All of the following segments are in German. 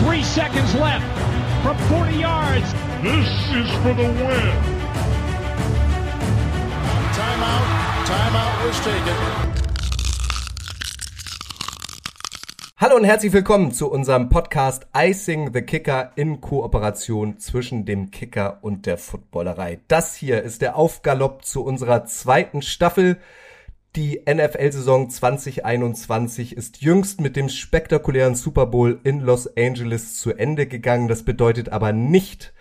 Three seconds left from 40 yards. This is for the win. Timeout. Timeout was taken. Hallo und herzlich willkommen zu unserem Podcast Icing the Kicker in Kooperation zwischen dem Kicker und der Footballerei. Das hier ist der Aufgalopp zu unserer zweiten Staffel. Die NFL-Saison 2021 ist jüngst mit dem spektakulären Super Bowl in Los Angeles zu Ende gegangen. Das bedeutet aber nicht,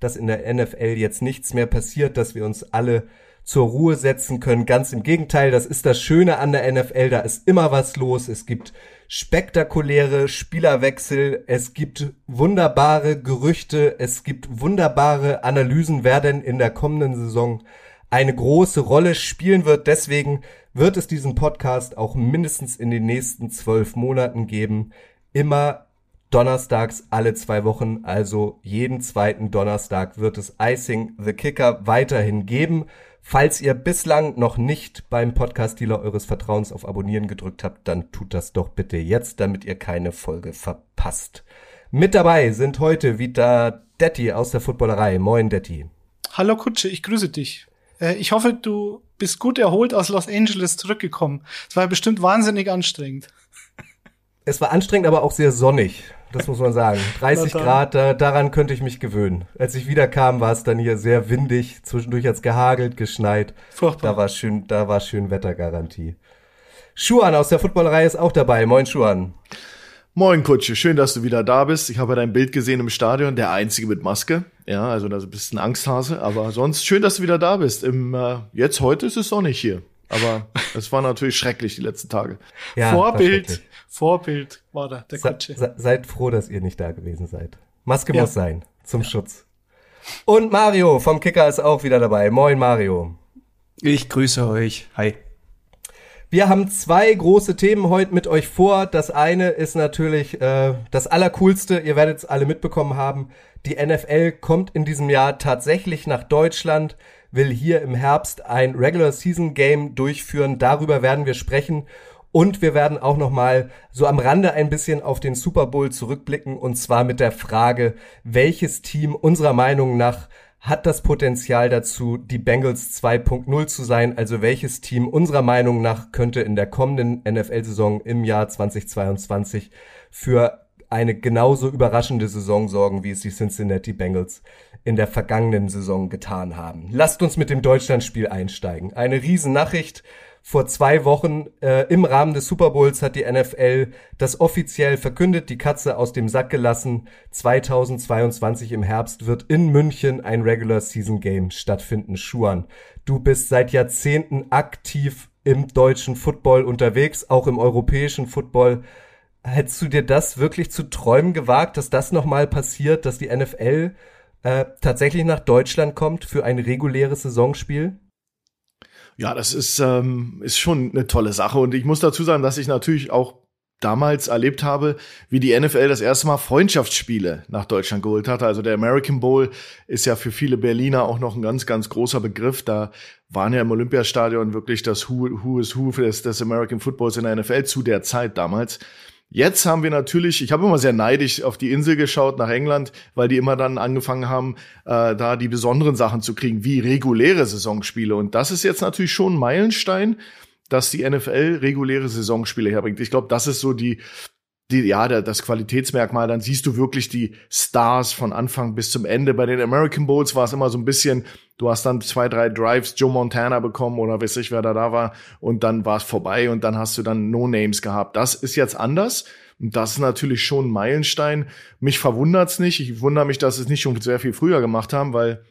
dass in der NFL jetzt nichts mehr passiert, dass wir uns alle zur Ruhe setzen können. Ganz im Gegenteil, das ist das Schöne an der NFL. Da ist immer was los. Es gibt spektakuläre Spielerwechsel. Es gibt wunderbare Gerüchte. Es gibt wunderbare Analysen, wer denn in der kommenden Saison eine große Rolle spielen wird. Deswegen wird es diesen Podcast auch mindestens in den nächsten zwölf Monaten geben. Immer donnerstags alle zwei Wochen, also jeden zweiten Donnerstag wird es Icing the Kicker weiterhin geben. Falls ihr bislang noch nicht beim Podcast-Dealer eures Vertrauens auf Abonnieren gedrückt habt, dann tut das doch bitte jetzt, damit ihr keine Folge verpasst. Mit dabei sind heute wieder Detti aus der Footballerei. Moin, Detti. Hallo Kutsche, ich grüße dich. Äh, ich hoffe, du bist gut erholt aus Los Angeles zurückgekommen. Es war bestimmt wahnsinnig anstrengend. Es war anstrengend, aber auch sehr sonnig. Das muss man sagen. 30 Grad, da, daran könnte ich mich gewöhnen. Als ich wiederkam, war es dann hier sehr windig. Zwischendurch hat's gehagelt, geschneit. Furchtbar. Da war schön, da war schön Wettergarantie. Schuan aus der Footballerei ist auch dabei. Moin, Schuan. Moin Kutsche, schön, dass du wieder da bist. Ich habe ja dein Bild gesehen im Stadion, der einzige mit Maske. Ja, also da bist ein Angsthase, aber sonst schön, dass du wieder da bist. Im, äh, jetzt heute ist es sonnig hier, aber es war natürlich schrecklich die letzten Tage. Ja, Vorbild, Vorbild war da der Se, Kutsche. se, seid froh, dass ihr nicht da gewesen seid. Maske Ja. muss sein, zum Schutz. Und Mario vom Kicker ist auch wieder dabei. Moin, Mario. Ich grüße euch. Hi. Wir haben zwei große Themen heute mit euch vor. Das eine ist natürlich äh, das Allercoolste. Ihr werdet es alle mitbekommen haben. Die NFL kommt in diesem Jahr tatsächlich nach Deutschland, will hier im Herbst ein Regular Season Game durchführen. Darüber werden wir sprechen. Und wir werden auch noch mal so am Rande ein bisschen auf den Super Bowl zurückblicken und zwar mit der Frage, welches Team unserer Meinung nach hat das Potenzial dazu, die Bengals 2.0 zu sein. Also welches Team unserer Meinung nach könnte in der kommenden NFL-Saison im Jahr 2022 für eine genauso überraschende Saison sorgen, wie es die Cincinnati Bengals in der vergangenen Saison getan haben. Lasst uns mit dem Deutschlandspiel einsteigen. Eine Riesennachricht. Vor zwei Wochen äh, im Rahmen des Super Bowls hat die NFL das offiziell verkündet, die Katze aus dem Sack gelassen. 2022 im Herbst wird in München ein Regular Season Game stattfinden. Schuan, du bist seit Jahrzehnten aktiv im deutschen Football unterwegs, auch im europäischen Football. Hättest du dir das wirklich zu träumen gewagt, dass das nochmal passiert, dass die NFL äh, tatsächlich nach Deutschland kommt für ein reguläres Saisonspiel? Ja, das ist, ähm, ist schon eine tolle Sache. Und ich muss dazu sagen, dass ich natürlich auch damals erlebt habe, wie die NFL das erste Mal Freundschaftsspiele nach Deutschland geholt hatte. Also der American Bowl ist ja für viele Berliner auch noch ein ganz, ganz großer Begriff. Da waren ja im Olympiastadion wirklich das Who, Who is Who des, des American Footballs in der NFL zu der Zeit damals. Jetzt haben wir natürlich, ich habe immer sehr neidisch auf die Insel geschaut nach England, weil die immer dann angefangen haben, äh, da die besonderen Sachen zu kriegen, wie reguläre Saisonspiele. Und das ist jetzt natürlich schon ein Meilenstein, dass die NFL reguläre Saisonspiele herbringt. Ich glaube, das ist so die, die, ja, das Qualitätsmerkmal, dann siehst du wirklich die Stars von Anfang bis zum Ende. Bei den American Bowls war es immer so ein bisschen, du hast dann zwei, drei Drives Joe Montana bekommen oder weiß ich, wer da da war und dann war es vorbei und dann hast du dann No-Names gehabt. Das ist jetzt anders. Und das ist natürlich schon ein Meilenstein. Mich verwundert's nicht. Ich wundere mich, dass es nicht schon sehr viel früher gemacht haben, weil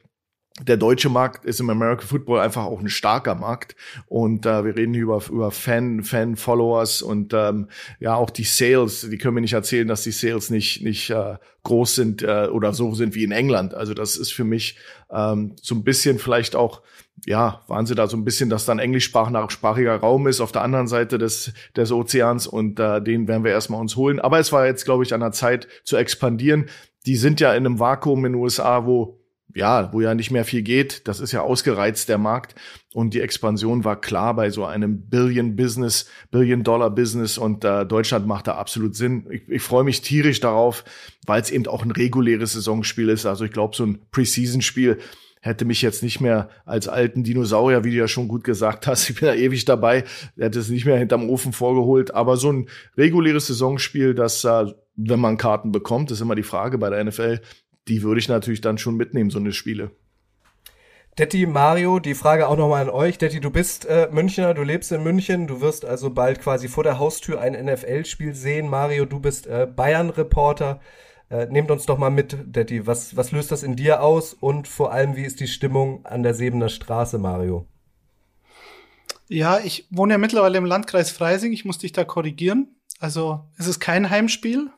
der deutsche Markt ist im American Football einfach auch ein starker Markt und äh, wir reden hier über über Fan Fan Followers und ähm, ja auch die Sales die können mir nicht erzählen dass die Sales nicht nicht äh, groß sind äh, oder so sind wie in England also das ist für mich ähm, so ein bisschen vielleicht auch ja, waren sie da so ein bisschen, dass dann englischsprachiger Raum ist auf der anderen Seite des, des Ozeans und äh, den werden wir erstmal uns holen. Aber es war jetzt, glaube ich, an der Zeit zu expandieren. Die sind ja in einem Vakuum in den USA, wo ja, wo ja nicht mehr viel geht. Das ist ja ausgereizt, der Markt. Und die Expansion war klar bei so einem Billion-Business, Billion-Dollar-Business. Und äh, Deutschland macht da absolut Sinn. Ich, ich freue mich tierisch darauf, weil es eben auch ein reguläres Saisonspiel ist. Also ich glaube, so ein Preseason-Spiel hätte mich jetzt nicht mehr als alten Dinosaurier, wie du ja schon gut gesagt hast, ich bin da ewig dabei, hätte es nicht mehr hinterm Ofen vorgeholt. Aber so ein reguläres Saisonspiel, das, äh, wenn man Karten bekommt, ist immer die Frage bei der NFL, die würde ich natürlich dann schon mitnehmen, so eine Spiele. Detti, Mario, die Frage auch nochmal an euch. Detti, du bist äh, Münchner, du lebst in München, du wirst also bald quasi vor der Haustür ein NFL-Spiel sehen. Mario, du bist äh, Bayern-Reporter. Äh, nehmt uns doch mal mit, Detti. Was, was löst das in dir aus und vor allem, wie ist die Stimmung an der Sebener Straße, Mario? Ja, ich wohne ja mittlerweile im Landkreis Freising. Ich muss dich da korrigieren. Also es ist kein Heimspiel.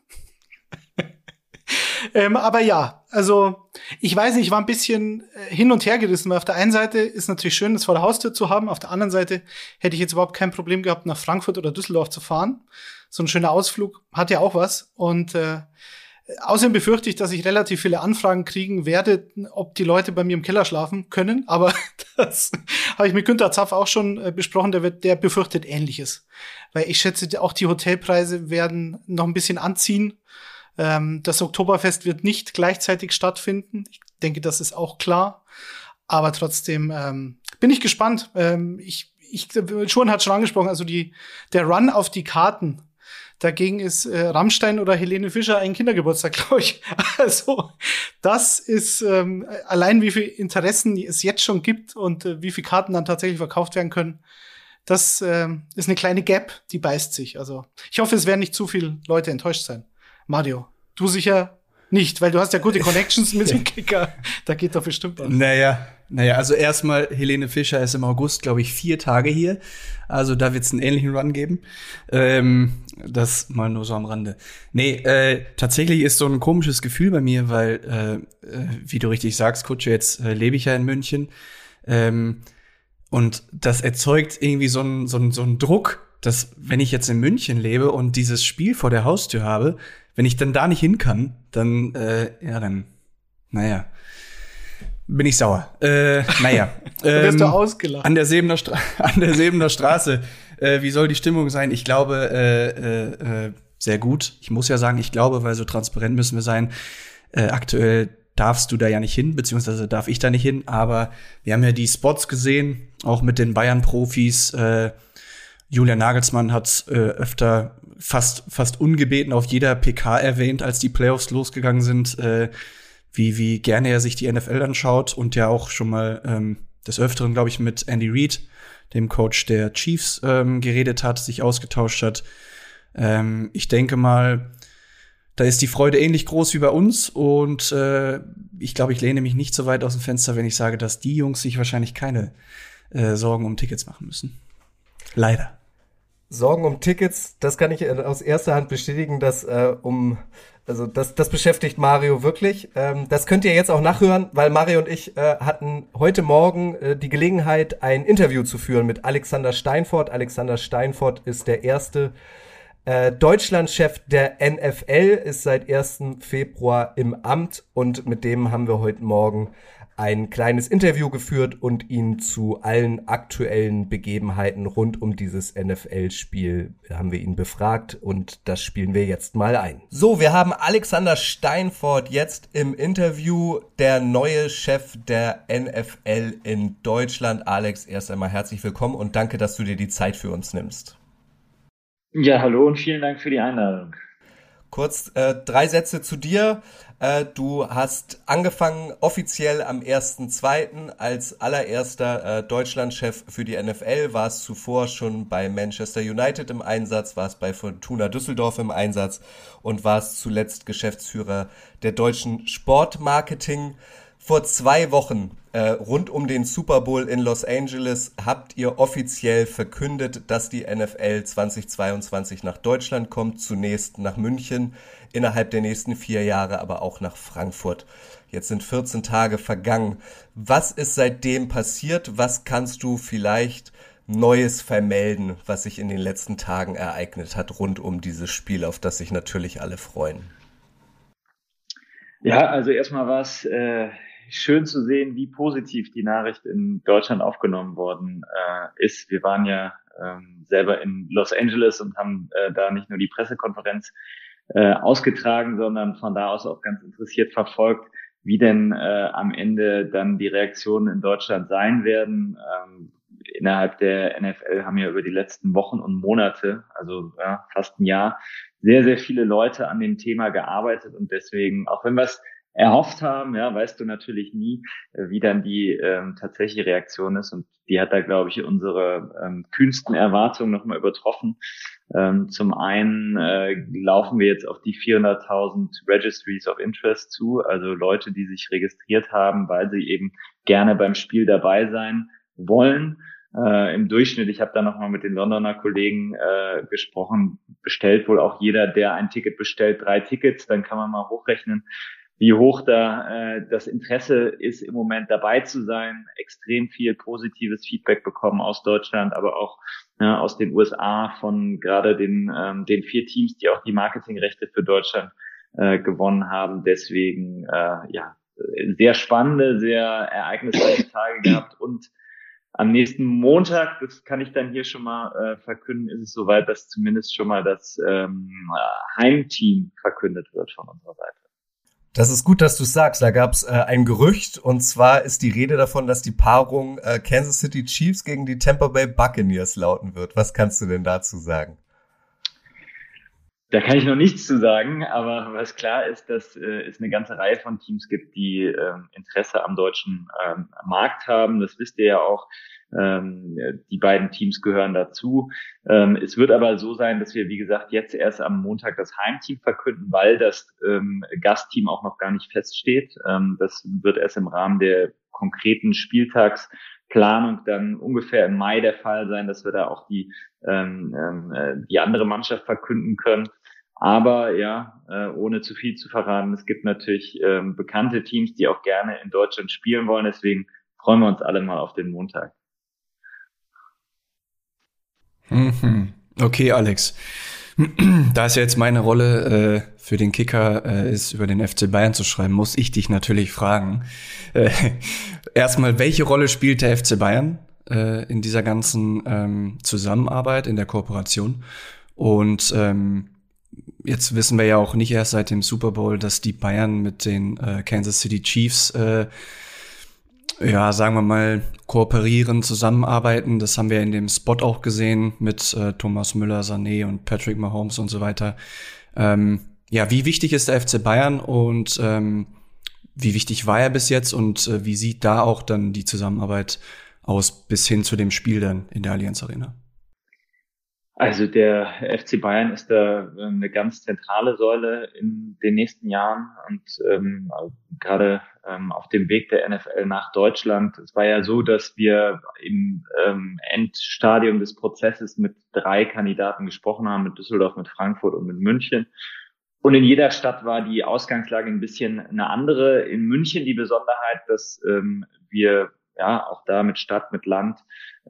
Ähm, aber ja, also ich weiß nicht, ich war ein bisschen äh, hin und her gerissen, weil auf der einen Seite ist natürlich schön, das vor der Haustür zu haben, auf der anderen Seite hätte ich jetzt überhaupt kein Problem gehabt, nach Frankfurt oder Düsseldorf zu fahren. So ein schöner Ausflug hat ja auch was. Und äh, Außerdem befürchte ich, dass ich relativ viele Anfragen kriegen werde, ob die Leute bei mir im Keller schlafen können. Aber das habe ich mit Günter Zapf auch schon äh, besprochen. Der, wird, der befürchtet Ähnliches. Weil ich schätze, auch die Hotelpreise werden noch ein bisschen anziehen. Ähm, das Oktoberfest wird nicht gleichzeitig stattfinden. Ich denke, das ist auch klar. Aber trotzdem ähm, bin ich gespannt. Ähm, ich, ich, Schuhen hat schon angesprochen, also die, der Run auf die Karten Dagegen ist äh, Rammstein oder Helene Fischer ein Kindergeburtstag, glaube ich. Also das ist ähm, allein, wie viel Interessen es jetzt schon gibt und äh, wie viele Karten dann tatsächlich verkauft werden können. Das äh, ist eine kleine Gap, die beißt sich. Also ich hoffe, es werden nicht zu viele Leute enttäuscht sein. Mario, du sicher nicht, weil du hast ja gute Connections mit dem Kicker. Da geht doch bestimmt was. Naja, naja, also erstmal, Helene Fischer ist im August, glaube ich, vier Tage hier. Also da wird es einen ähnlichen Run geben. Ähm, das mal nur so am Rande. Nee, äh, tatsächlich ist so ein komisches Gefühl bei mir, weil, äh, äh, wie du richtig sagst, Kutsche, jetzt äh, lebe ich ja in München. Ähm, und das erzeugt irgendwie so einen so so einen Druck, dass wenn ich jetzt in München lebe und dieses Spiel vor der Haustür habe, wenn ich dann da nicht hin kann, dann, äh, ja, dann, naja, bin ich sauer. Äh, naja. ähm, wirst du ähm, ausgelacht. An der Sebener, Stra an der Sebener Straße. Äh, wie soll die Stimmung sein? Ich glaube, äh, äh, äh, sehr gut. Ich muss ja sagen, ich glaube, weil so transparent müssen wir sein. Äh, aktuell darfst du da ja nicht hin, beziehungsweise darf ich da nicht hin. Aber wir haben ja die Spots gesehen, auch mit den Bayern-Profis. Äh, Julian Nagelsmann hat äh, öfter fast, fast ungebeten auf jeder PK erwähnt, als die Playoffs losgegangen sind, äh, wie, wie gerne er sich die NFL anschaut und ja auch schon mal ähm, des Öfteren, glaube ich, mit Andy Reid, dem Coach der Chiefs, ähm, geredet hat, sich ausgetauscht hat. Ähm, ich denke mal, da ist die Freude ähnlich groß wie bei uns und äh, ich glaube, ich lehne mich nicht so weit aus dem Fenster, wenn ich sage, dass die Jungs sich wahrscheinlich keine äh, Sorgen um Tickets machen müssen. Leider. Sorgen um Tickets, das kann ich äh, aus erster Hand bestätigen, dass äh, um also das, das beschäftigt Mario wirklich. Ähm, das könnt ihr jetzt auch nachhören, weil Mario und ich äh, hatten heute Morgen äh, die Gelegenheit, ein Interview zu führen mit Alexander Steinfort. Alexander Steinfort ist der erste äh, Deutschlandchef der NFL, ist seit 1. Februar im Amt und mit dem haben wir heute Morgen ein kleines Interview geführt und ihn zu allen aktuellen Begebenheiten rund um dieses NFL-Spiel haben wir ihn befragt und das spielen wir jetzt mal ein. So, wir haben Alexander Steinfort jetzt im Interview, der neue Chef der NFL in Deutschland. Alex, erst einmal herzlich willkommen und danke, dass du dir die Zeit für uns nimmst. Ja, hallo und vielen Dank für die Einladung. Kurz äh, drei Sätze zu dir. Äh, du hast angefangen offiziell am 1.2. als allererster äh, Deutschlandchef für die NFL, warst zuvor schon bei Manchester United im Einsatz, warst bei Fortuna Düsseldorf im Einsatz und warst zuletzt Geschäftsführer der deutschen Sportmarketing. Vor zwei Wochen äh, rund um den Super Bowl in Los Angeles habt ihr offiziell verkündet, dass die NFL 2022 nach Deutschland kommt, zunächst nach München, innerhalb der nächsten vier Jahre aber auch nach Frankfurt. Jetzt sind 14 Tage vergangen. Was ist seitdem passiert? Was kannst du vielleicht Neues vermelden, was sich in den letzten Tagen ereignet hat rund um dieses Spiel, auf das sich natürlich alle freuen? Ja, also erstmal war es äh, schön zu sehen, wie positiv die Nachricht in Deutschland aufgenommen worden äh, ist. Wir waren ja ähm, selber in Los Angeles und haben äh, da nicht nur die Pressekonferenz äh, ausgetragen, sondern von da aus auch ganz interessiert verfolgt, wie denn äh, am Ende dann die Reaktionen in Deutschland sein werden. Ähm, innerhalb der NFL haben ja über die letzten Wochen und Monate, also ja, fast ein Jahr, sehr, sehr viele Leute an dem Thema gearbeitet und deswegen, auch wenn wir es erhofft haben, ja, weißt du natürlich nie, äh, wie dann die ähm, tatsächliche Reaktion ist. Und die hat da, glaube ich, unsere ähm, kühnsten Erwartungen nochmal übertroffen. Ähm, zum einen äh, laufen wir jetzt auf die 400.000 Registries of Interest zu, also Leute, die sich registriert haben, weil sie eben gerne beim Spiel dabei sein wollen. Äh, Im Durchschnitt, ich habe da nochmal mit den Londoner Kollegen äh, gesprochen, bestellt wohl auch jeder, der ein Ticket bestellt, drei Tickets. Dann kann man mal hochrechnen, wie hoch da äh, das Interesse ist, im Moment dabei zu sein. Extrem viel positives Feedback bekommen aus Deutschland, aber auch ja, aus den USA von gerade den, ähm, den vier Teams, die auch die Marketingrechte für Deutschland äh, gewonnen haben. Deswegen äh, ja sehr spannende, sehr ereignisreiche Tage gehabt und am nächsten Montag, das kann ich dann hier schon mal äh, verkünden, ist es soweit, dass zumindest schon mal das ähm, Heimteam verkündet wird von unserer Seite. Das ist gut, dass du sagst. Da gab es äh, ein Gerücht und zwar ist die Rede davon, dass die Paarung äh, Kansas City Chiefs gegen die Tampa Bay Buccaneers lauten wird. Was kannst du denn dazu sagen? Da kann ich noch nichts zu sagen, aber was klar ist, dass äh, es eine ganze Reihe von Teams gibt, die äh, Interesse am deutschen ähm, Markt haben. Das wisst ihr ja auch. Ähm, die beiden Teams gehören dazu. Ähm, es wird aber so sein, dass wir, wie gesagt, jetzt erst am Montag das Heimteam verkünden, weil das ähm, Gastteam auch noch gar nicht feststeht. Ähm, das wird erst im Rahmen der konkreten Spieltagsplanung dann ungefähr im Mai der Fall sein, dass wir da auch die, ähm, ähm äh, die andere Mannschaft verkünden können. Aber ja, äh, ohne zu viel zu verraten, es gibt natürlich ähm, bekannte Teams, die auch gerne in Deutschland spielen wollen. Deswegen freuen wir uns alle mal auf den Montag. Mhm. Okay, Alex. Da es ja jetzt meine Rolle äh, für den Kicker äh, ist, über den FC Bayern zu schreiben, muss ich dich natürlich fragen. Äh, erstmal, welche Rolle spielt der FC Bayern äh, in dieser ganzen ähm, Zusammenarbeit, in der Kooperation? Und ähm, jetzt wissen wir ja auch nicht erst seit dem Super Bowl, dass die Bayern mit den äh, Kansas City Chiefs äh, ja, sagen wir mal, kooperieren, zusammenarbeiten. Das haben wir in dem Spot auch gesehen mit äh, Thomas Müller, Sané und Patrick Mahomes und so weiter. Ähm, ja, wie wichtig ist der FC Bayern und ähm, wie wichtig war er bis jetzt und äh, wie sieht da auch dann die Zusammenarbeit aus bis hin zu dem Spiel dann in der Allianz Arena? Also der FC Bayern ist da ähm, eine ganz zentrale Säule in den nächsten Jahren und ähm, gerade ähm, auf dem Weg der NFL nach Deutschland. Es war ja so, dass wir im ähm, Endstadium des Prozesses mit drei Kandidaten gesprochen haben, mit Düsseldorf, mit Frankfurt und mit München. Und in jeder Stadt war die Ausgangslage ein bisschen eine andere. In München die Besonderheit, dass ähm, wir ja auch da mit Stadt, mit Land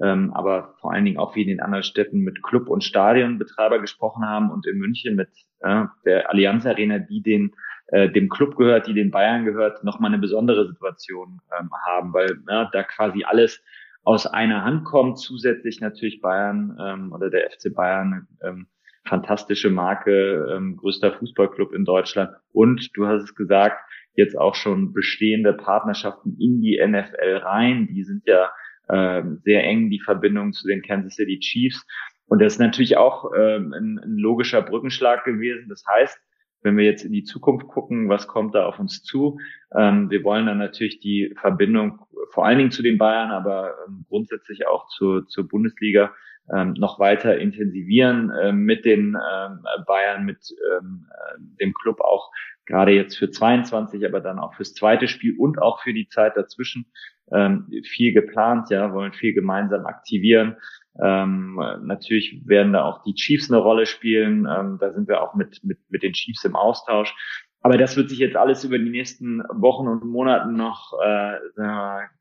ähm, aber vor allen Dingen auch wie in den anderen Städten mit Club- und Stadionbetreiber gesprochen haben und in München mit äh, der Allianz Arena, die den äh, dem Club gehört, die den Bayern gehört, nochmal eine besondere Situation ähm, haben, weil ja, da quasi alles aus einer Hand kommt, zusätzlich natürlich Bayern ähm, oder der FC Bayern ähm, fantastische Marke, ähm, größter Fußballclub in Deutschland. Und du hast es gesagt, jetzt auch schon bestehende Partnerschaften in die NFL rein, die sind ja äh, sehr eng die Verbindung zu den Kansas City Chiefs. Und das ist natürlich auch ähm, ein, ein logischer Brückenschlag gewesen. Das heißt, wenn wir jetzt in die Zukunft gucken, was kommt da auf uns zu? Ähm, wir wollen dann natürlich die Verbindung vor allen Dingen zu den Bayern, aber ähm, grundsätzlich auch zur, zur Bundesliga ähm, noch weiter intensivieren äh, mit den ähm, Bayern, mit ähm, äh, dem Club auch gerade jetzt für 22, aber dann auch fürs zweite Spiel und auch für die Zeit dazwischen ähm, viel geplant, ja, wollen viel gemeinsam aktivieren. Ähm, natürlich werden da auch die Chiefs eine Rolle spielen. Ähm, da sind wir auch mit, mit, mit den Chiefs im Austausch. Aber das wird sich jetzt alles über die nächsten Wochen und Monaten noch äh,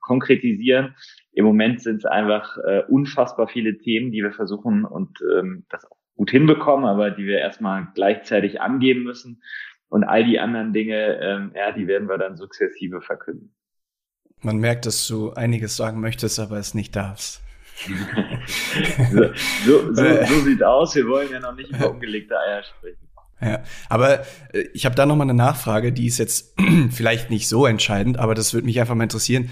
konkretisieren. Im Moment sind es einfach äh, unfassbar viele Themen, die wir versuchen und ähm, das auch gut hinbekommen, aber die wir erstmal gleichzeitig angeben müssen. Und all die anderen Dinge, ähm, ja, die werden wir dann sukzessive verkünden. Man merkt, dass du einiges sagen möchtest, aber es nicht darfst. so, so, so, so sieht aus. Wir wollen ja noch nicht über umgelegte Eier sprechen. Ja, aber äh, ich habe da noch mal eine Nachfrage, die ist jetzt vielleicht nicht so entscheidend, aber das würde mich einfach mal interessieren.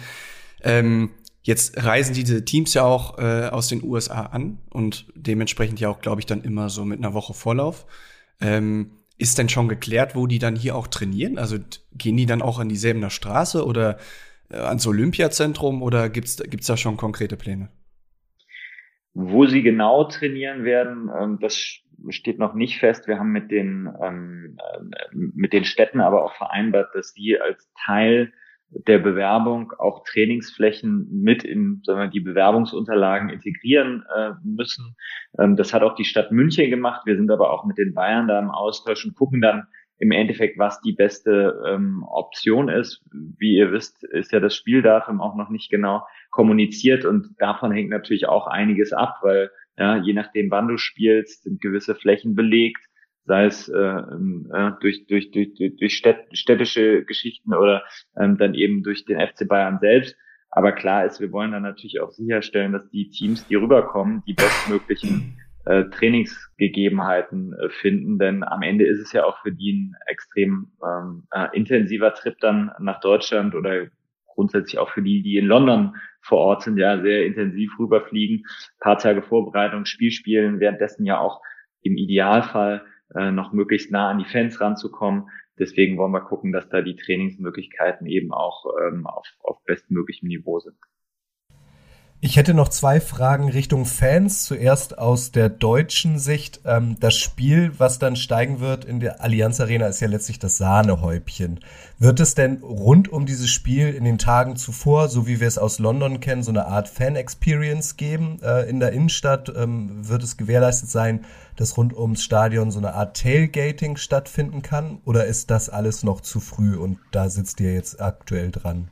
Ähm, jetzt reisen diese Teams ja auch äh, aus den USA an und dementsprechend ja auch, glaube ich, dann immer so mit einer Woche Vorlauf. Ähm, ist denn schon geklärt, wo die dann hier auch trainieren? Also gehen die dann auch an dieselben Straße oder ans Olympiazentrum oder gibt's gibt's da schon konkrete Pläne? Wo sie genau trainieren werden, ähm, das steht noch nicht fest. Wir haben mit den, ähm, äh, mit den Städten aber auch vereinbart, dass sie als Teil der Bewerbung auch Trainingsflächen mit in sagen wir, die Bewerbungsunterlagen integrieren äh, müssen. Ähm, das hat auch die Stadt München gemacht. Wir sind aber auch mit den Bayern da im Austausch und gucken dann im Endeffekt, was die beste ähm, Option ist. Wie ihr wisst, ist ja das Spieldatum auch noch nicht genau kommuniziert und davon hängt natürlich auch einiges ab, weil ja, je nachdem, wann du spielst, sind gewisse Flächen belegt, sei es äh, äh, durch, durch, durch, durch städtische Geschichten oder ähm, dann eben durch den FC Bayern selbst. Aber klar ist, wir wollen dann natürlich auch sicherstellen, dass die Teams, die rüberkommen, die bestmöglichen äh, Trainingsgegebenheiten äh, finden. Denn am Ende ist es ja auch für die ein extrem ähm, äh, intensiver Trip dann nach Deutschland oder grundsätzlich auch für die, die in London vor Ort sind, ja sehr intensiv rüberfliegen, paar Tage Vorbereitung, Spiel spielen, währenddessen ja auch im Idealfall äh, noch möglichst nah an die Fans ranzukommen. Deswegen wollen wir gucken, dass da die Trainingsmöglichkeiten eben auch ähm, auf, auf bestmöglichem Niveau sind. Ich hätte noch zwei Fragen Richtung Fans. Zuerst aus der deutschen Sicht. Ähm, das Spiel, was dann steigen wird in der Allianz Arena, ist ja letztlich das Sahnehäubchen. Wird es denn rund um dieses Spiel in den Tagen zuvor, so wie wir es aus London kennen, so eine Art Fan-Experience geben äh, in der Innenstadt? Ähm, wird es gewährleistet sein, dass rund ums Stadion so eine Art Tailgating stattfinden kann? Oder ist das alles noch zu früh und da sitzt ihr jetzt aktuell dran?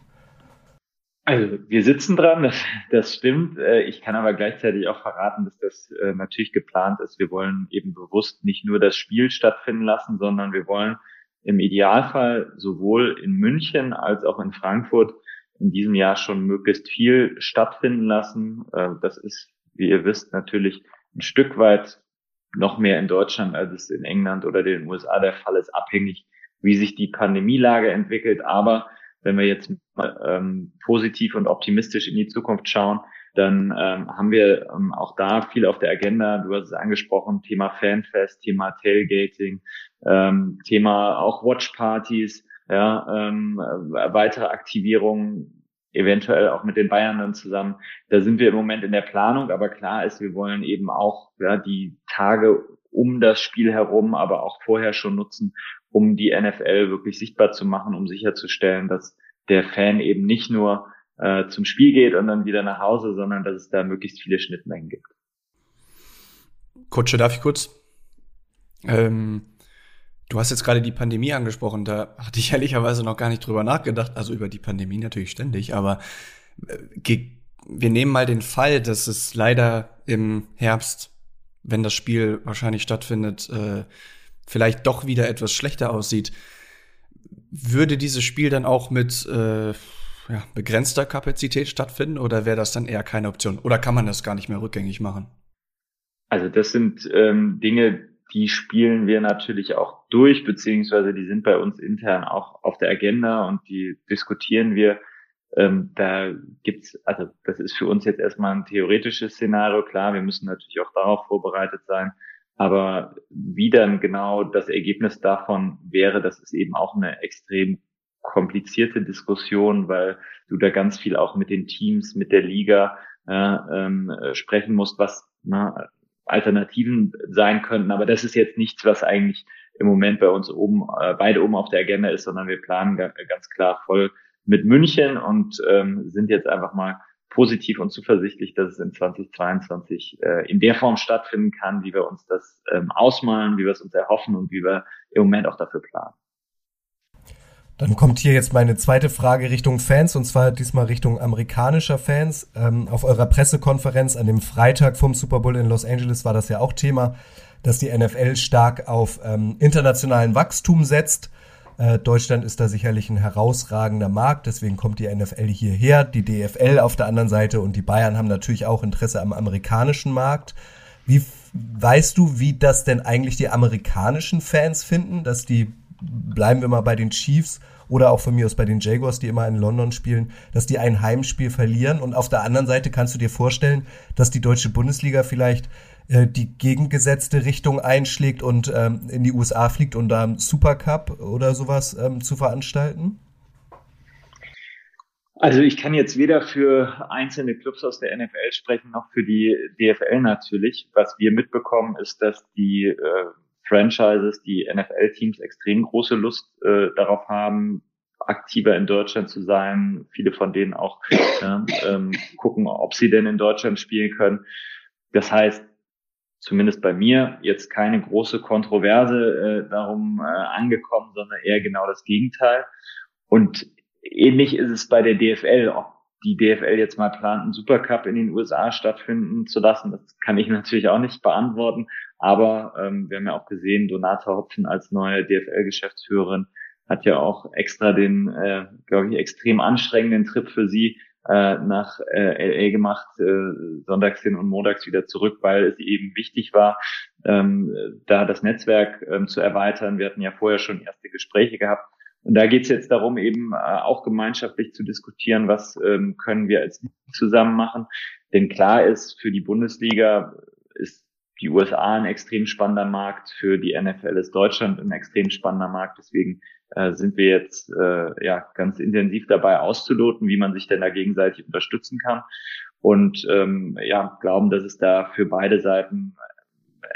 Also wir sitzen dran, das, das stimmt. Äh, ich kann aber gleichzeitig auch verraten, dass das äh, natürlich geplant ist. Wir wollen eben bewusst nicht nur das Spiel stattfinden lassen, sondern wir wollen im Idealfall sowohl in München als auch in Frankfurt in diesem Jahr schon möglichst viel stattfinden lassen. Äh, das ist, wie ihr wisst, natürlich ein Stück weit noch mehr in Deutschland, als es in England oder den USA der Fall ist, abhängig, wie sich die Pandemielage entwickelt. Aber wenn wir jetzt mal, ähm, positiv und optimistisch in die Zukunft schauen, dann ähm, haben wir ähm, auch da viel auf der Agenda. Du hast es angesprochen, Thema Fanfest, Thema Tailgating, ähm, Thema auch Watchpartys, ja, ähm, weitere Aktivierungen, eventuell auch mit den Bayern dann zusammen. Da sind wir im Moment in der Planung, aber klar ist, wir wollen eben auch ja, die Tage um das Spiel herum, aber auch vorher schon nutzen, um die NFL wirklich sichtbar zu machen, um sicherzustellen, dass der Fan eben nicht nur äh, zum Spiel geht und dann wieder nach Hause, sondern dass es da möglichst viele Schnittmengen gibt. Kutsche, darf ich kurz? Ähm, du hast jetzt gerade die Pandemie angesprochen, da hatte ich ehrlicherweise noch gar nicht drüber nachgedacht, also über die Pandemie natürlich ständig, aber äh, wir nehmen mal den Fall, dass es leider im Herbst, wenn das Spiel wahrscheinlich stattfindet, äh, vielleicht doch wieder etwas schlechter aussieht, würde dieses Spiel dann auch mit äh, ja, begrenzter Kapazität stattfinden oder wäre das dann eher keine Option? Oder kann man das gar nicht mehr rückgängig machen? Also das sind ähm, Dinge, die spielen wir natürlich auch durch, beziehungsweise die sind bei uns intern auch auf der Agenda und die diskutieren wir. Ähm, da gibt's, also das ist für uns jetzt erstmal ein theoretisches Szenario. Klar, wir müssen natürlich auch darauf vorbereitet sein. Aber wie dann genau das Ergebnis davon wäre, das ist eben auch eine extrem komplizierte Diskussion, weil du da ganz viel auch mit den Teams, mit der Liga äh, ähm, sprechen musst, was na, Alternativen sein könnten. Aber das ist jetzt nichts, was eigentlich im Moment bei uns oben, äh, beide oben auf der Agenda ist, sondern wir planen ganz klar voll mit München und ähm, sind jetzt einfach mal positiv und zuversichtlich, dass es in 2022 äh, in der Form stattfinden kann, wie wir uns das ähm, ausmalen, wie wir es uns erhoffen und wie wir im Moment auch dafür planen. Dann kommt hier jetzt meine zweite Frage Richtung Fans und zwar diesmal Richtung amerikanischer Fans. Ähm, auf eurer Pressekonferenz an dem Freitag vom Super Bowl in Los Angeles war das ja auch Thema, dass die NFL stark auf ähm, internationalen Wachstum setzt. Äh, Deutschland ist da sicherlich ein herausragender Markt, deswegen kommt die NFL hierher, die DFL auf der anderen Seite und die Bayern haben natürlich auch Interesse am amerikanischen Markt. Wie weißt du, wie das denn eigentlich die amerikanischen Fans finden, dass die, bleiben wir mal bei den Chiefs oder auch von mir aus bei den Jaguars, die immer in London spielen, dass die ein Heimspiel verlieren und auf der anderen Seite kannst du dir vorstellen, dass die deutsche Bundesliga vielleicht die gegengesetzte Richtung einschlägt und ähm, in die USA fliegt, um da Supercup oder sowas ähm, zu veranstalten? Also ich kann jetzt weder für einzelne Clubs aus der NFL sprechen, noch für die DFL natürlich. Was wir mitbekommen, ist, dass die äh, Franchises, die NFL-Teams extrem große Lust äh, darauf haben, aktiver in Deutschland zu sein. Viele von denen auch ja, ähm, gucken, ob sie denn in Deutschland spielen können. Das heißt, zumindest bei mir jetzt keine große Kontroverse äh, darum äh, angekommen, sondern eher genau das Gegenteil. Und ähnlich ist es bei der DFL. Ob die DFL jetzt mal plant, einen Supercup in den USA stattfinden zu lassen, das kann ich natürlich auch nicht beantworten. Aber ähm, wir haben ja auch gesehen, Donata Hopfen als neue DFL-Geschäftsführerin hat ja auch extra den, äh, glaube ich, extrem anstrengenden Trip für sie äh, nach äh, LA gemacht, äh, sonntags hin und montags wieder zurück, weil es eben wichtig war, ähm, da das Netzwerk ähm, zu erweitern. Wir hatten ja vorher schon erste Gespräche gehabt. Und da geht es jetzt darum, eben äh, auch gemeinschaftlich zu diskutieren, was ähm, können wir als zusammen machen. Denn klar ist, für die Bundesliga ist die USA ein extrem spannender Markt, für die NFL ist Deutschland ein extrem spannender Markt. Deswegen sind wir jetzt äh, ja ganz intensiv dabei auszuloten, wie man sich denn da gegenseitig unterstützen kann und ähm, ja glauben, dass es da für beide Seiten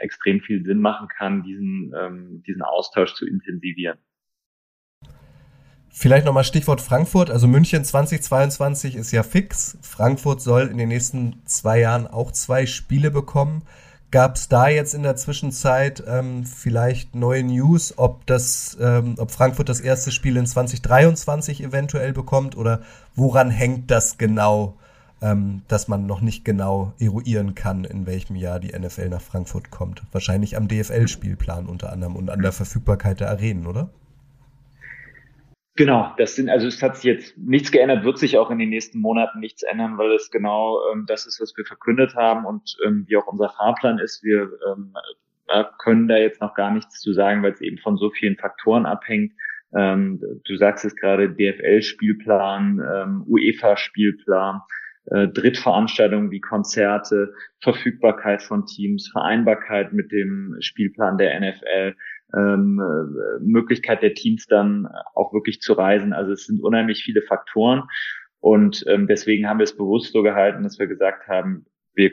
extrem viel Sinn machen kann, diesen ähm, diesen Austausch zu intensivieren. Vielleicht nochmal Stichwort Frankfurt. Also München 2022 ist ja fix. Frankfurt soll in den nächsten zwei Jahren auch zwei Spiele bekommen. Gab es da jetzt in der Zwischenzeit ähm, vielleicht neue News, ob das, ähm, ob Frankfurt das erste Spiel in 2023 eventuell bekommt oder woran hängt das genau, ähm, dass man noch nicht genau eruieren kann, in welchem Jahr die NFL nach Frankfurt kommt? Wahrscheinlich am DFL-Spielplan unter anderem und an der Verfügbarkeit der Arenen, oder? Genau, das sind, also es hat sich jetzt nichts geändert, wird sich auch in den nächsten Monaten nichts ändern, weil es genau ähm, das ist, was wir verkündet haben und ähm, wie auch unser Fahrplan ist. Wir ähm, äh, können da jetzt noch gar nichts zu sagen, weil es eben von so vielen Faktoren abhängt. Ähm, du sagst es gerade, DFL-Spielplan, ähm, UEFA-Spielplan, äh, Drittveranstaltungen wie Konzerte, Verfügbarkeit von Teams, Vereinbarkeit mit dem Spielplan der NFL ähm, äh, Möglichkeit der Teams dann auch wirklich zu reisen. Also es sind unheimlich viele Faktoren. Und ähm, deswegen haben wir es bewusst so gehalten, dass wir gesagt haben, wir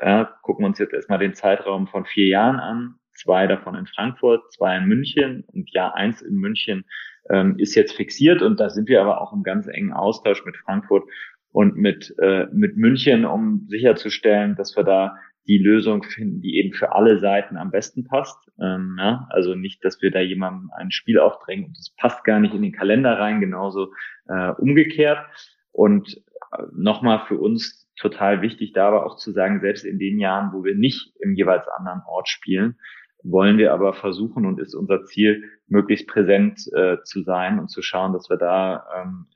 ja, gucken uns jetzt erstmal den Zeitraum von vier Jahren an, zwei davon in Frankfurt, zwei in München. Und Jahr eins in München ähm, ist jetzt fixiert. Und da sind wir aber auch im ganz engen Austausch mit Frankfurt und mit, äh, mit München, um sicherzustellen, dass wir da die Lösung finden, die eben für alle Seiten am besten passt. Ähm, ja, also nicht, dass wir da jemandem ein Spiel aufdrängen und es passt gar nicht in den Kalender rein, genauso äh, umgekehrt. Und äh, nochmal für uns total wichtig, da aber auch zu sagen, selbst in den Jahren, wo wir nicht im jeweils anderen Ort spielen, wollen wir aber versuchen und ist unser Ziel, möglichst präsent äh, zu sein und zu schauen, dass wir da ähm,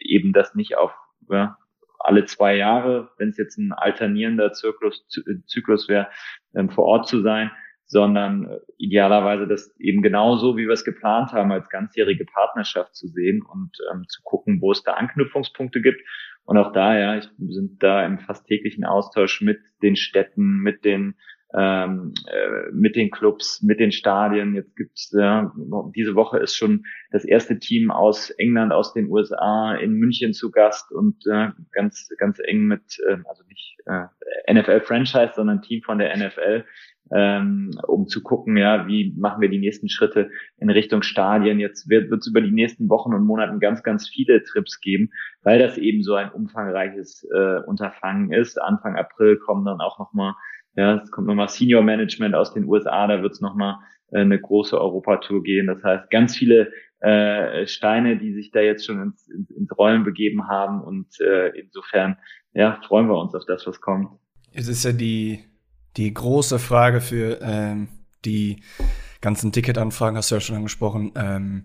eben das nicht auf ja, alle zwei Jahre, wenn es jetzt ein alternierender Zyklus, Zyklus wäre, ähm, vor Ort zu sein, sondern äh, idealerweise das eben genauso, wie wir es geplant haben, als ganzjährige Partnerschaft zu sehen und ähm, zu gucken, wo es da Anknüpfungspunkte gibt. Und auch da, ja, ich, sind da im fast täglichen Austausch mit den Städten, mit den ähm, äh, mit den Clubs, mit den Stadien. Jetzt gibt's äh, diese Woche ist schon das erste Team aus England, aus den USA in München zu Gast und äh, ganz ganz eng mit äh, also nicht äh, NFL Franchise, sondern Team von der NFL, ähm, um zu gucken, ja, wie machen wir die nächsten Schritte in Richtung Stadien. Jetzt wird es über die nächsten Wochen und Monaten ganz ganz viele Trips geben, weil das eben so ein umfangreiches äh, Unterfangen ist. Anfang April kommen dann auch noch mal ja, es kommt nochmal Senior Management aus den USA, da wird es nochmal äh, eine große Europatour gehen. Das heißt, ganz viele äh, Steine, die sich da jetzt schon ins, ins, Rollen begeben haben. Und äh, insofern, ja, freuen wir uns auf das, was kommt. Es ist ja die, die große Frage für ähm, die ganzen Ticketanfragen, hast du ja schon angesprochen. Ähm,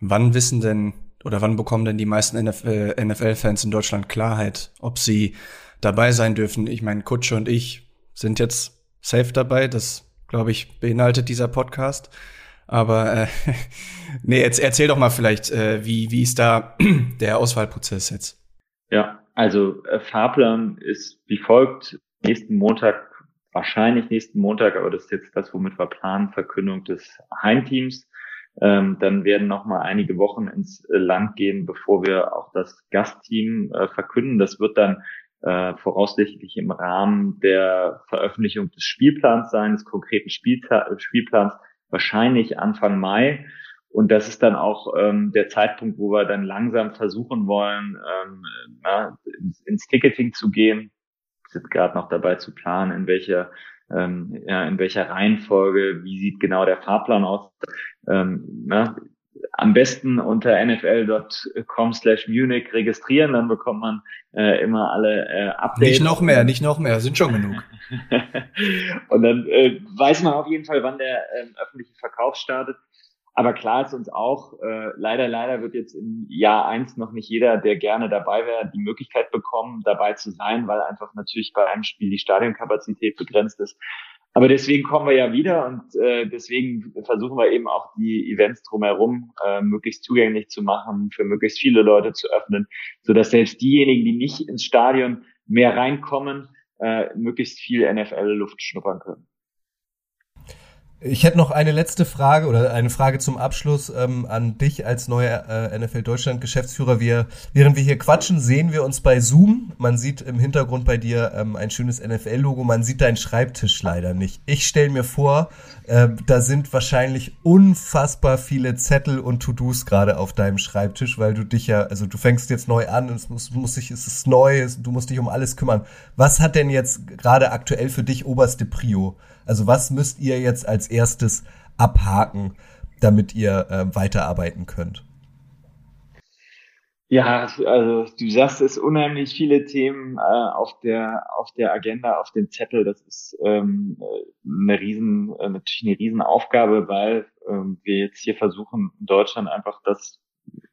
wann wissen denn oder wann bekommen denn die meisten NFL-Fans in Deutschland Klarheit, ob sie dabei sein dürfen? Ich meine, Kutsche und ich sind jetzt safe dabei. Das, glaube ich, beinhaltet dieser Podcast. Aber äh, nee, jetzt erzähl doch mal vielleicht, äh, wie, wie ist da der Auswahlprozess jetzt? Ja, also äh, Fahrplan ist wie folgt. Nächsten Montag, wahrscheinlich nächsten Montag, aber das ist jetzt das, womit wir planen, Verkündung des Heimteams. Ähm, dann werden noch mal einige Wochen ins äh, Land gehen, bevor wir auch das Gastteam äh, verkünden. Das wird dann äh, voraussichtlich im Rahmen der Veröffentlichung des Spielplans sein, des konkreten Spielta Spielplans wahrscheinlich Anfang Mai. Und das ist dann auch ähm, der Zeitpunkt, wo wir dann langsam versuchen wollen, ähm, na, ins, ins Ticketing zu gehen. Wir sind gerade noch dabei zu planen, in welcher ähm, ja, in welcher Reihenfolge, wie sieht genau der Fahrplan aus. Ähm, na, am besten unter nfl.com slash Munich registrieren, dann bekommt man äh, immer alle äh, Updates. Nicht noch mehr, nicht noch mehr, sind schon genug. und dann äh, weiß man auf jeden Fall, wann der äh, öffentliche Verkauf startet. Aber klar ist uns auch, äh, leider, leider wird jetzt im Jahr eins noch nicht jeder, der gerne dabei wäre, die Möglichkeit bekommen, dabei zu sein, weil einfach natürlich bei einem Spiel die Stadionkapazität begrenzt ist. Aber deswegen kommen wir ja wieder und äh, deswegen versuchen wir eben auch die Events drumherum äh, möglichst zugänglich zu machen, für möglichst viele Leute zu öffnen, so dass selbst diejenigen, die nicht ins Stadion mehr reinkommen, äh, möglichst viel NFL-Luft schnuppern können. Ich hätte noch eine letzte Frage oder eine Frage zum Abschluss ähm, an dich als neuer äh, NFL Deutschland Geschäftsführer. Wir, während wir hier quatschen, sehen wir uns bei Zoom. Man sieht im Hintergrund bei dir ähm, ein schönes NFL-Logo. Man sieht deinen Schreibtisch leider nicht. Ich stelle mir vor, äh, da sind wahrscheinlich unfassbar viele Zettel und To-Dos gerade auf deinem Schreibtisch, weil du dich ja, also du fängst jetzt neu an, es muss, muss sich, es ist neu, du musst dich um alles kümmern. Was hat denn jetzt gerade aktuell für dich oberste Prio? Also was müsst ihr jetzt als erstes abhaken, damit ihr äh, weiterarbeiten könnt? Ja, also du sagst es unheimlich viele Themen äh, auf der auf der Agenda, auf dem Zettel. Das ist ähm, eine riesen äh, natürlich eine Riesenaufgabe, weil ähm, wir jetzt hier versuchen in Deutschland einfach das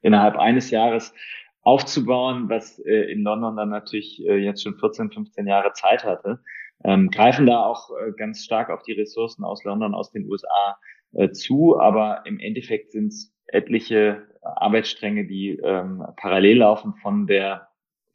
innerhalb eines Jahres aufzubauen, was äh, in London dann natürlich äh, jetzt schon 14, 15 Jahre Zeit hatte ähm, greifen da auch äh, ganz stark auf die Ressourcen aus London, aus den USA äh, zu, aber im Endeffekt sind es etliche Arbeitsstränge, die ähm, parallel laufen von der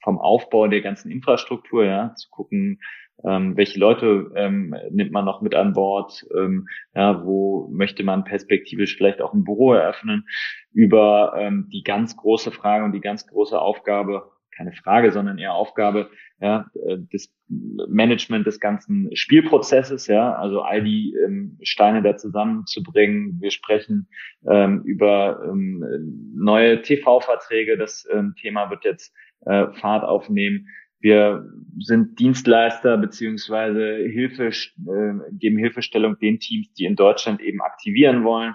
vom Aufbau der ganzen Infrastruktur, ja, zu gucken, ähm, welche Leute ähm, nimmt man noch mit an Bord, ähm, ja, wo möchte man perspektivisch vielleicht auch ein Büro eröffnen, über ähm, die ganz große Frage und die ganz große Aufgabe, keine Frage, sondern eher Aufgabe, ja, äh, des Management des ganzen Spielprozesses, ja, also all die ähm, Steine da zusammenzubringen. Wir sprechen ähm, über ähm, neue TV-Verträge. Das ähm, Thema wird jetzt äh, Fahrt aufnehmen. Wir sind Dienstleister beziehungsweise Hilfe, äh, geben Hilfestellung den Teams, die in Deutschland eben aktivieren wollen.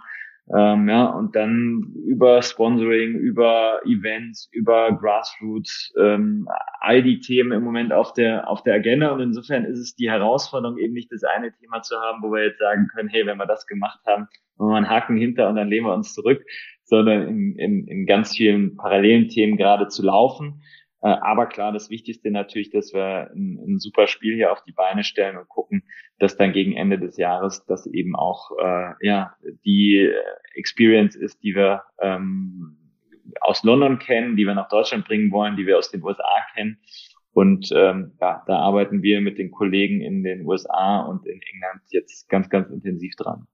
Ähm, ja, und dann über Sponsoring, über Events, über Grassroots, ähm, all die Themen im Moment auf der, auf der Agenda. Und insofern ist es die Herausforderung, eben nicht das eine Thema zu haben, wo wir jetzt sagen können, hey, wenn wir das gemacht haben, machen wir einen Haken hinter und dann lehnen wir uns zurück, sondern in, in, in ganz vielen parallelen Themen gerade zu laufen. Äh, aber klar, das Wichtigste natürlich, dass wir ein, ein, super Spiel hier auf die Beine stellen und gucken, dass dann gegen Ende des Jahres das eben auch äh, ja die Experience ist, die wir ähm, aus London kennen, die wir nach Deutschland bringen wollen, die wir aus den USA kennen. Und ähm, ja, da arbeiten wir mit den Kollegen in den USA und in England jetzt ganz, ganz intensiv dran.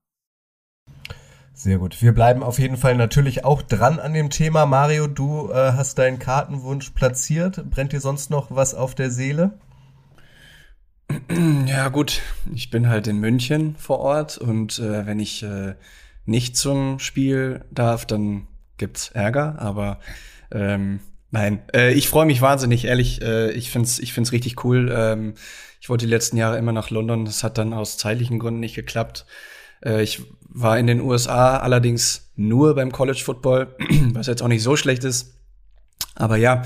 Sehr gut. Wir bleiben auf jeden Fall natürlich auch dran an dem Thema. Mario, du äh, hast deinen Kartenwunsch platziert. Brennt dir sonst noch was auf der Seele? Ja gut, ich bin halt in München vor Ort und äh, wenn ich äh, nicht zum Spiel darf, dann gibt's Ärger. Aber ähm, nein, äh, ich freue mich wahnsinnig, ehrlich. Äh, ich find's, ich find's richtig cool. Ähm, ich wollte die letzten Jahre immer nach London. Das hat dann aus zeitlichen Gründen nicht geklappt. Äh, ich war in den USA allerdings nur beim College Football, was jetzt auch nicht so schlecht ist. Aber ja,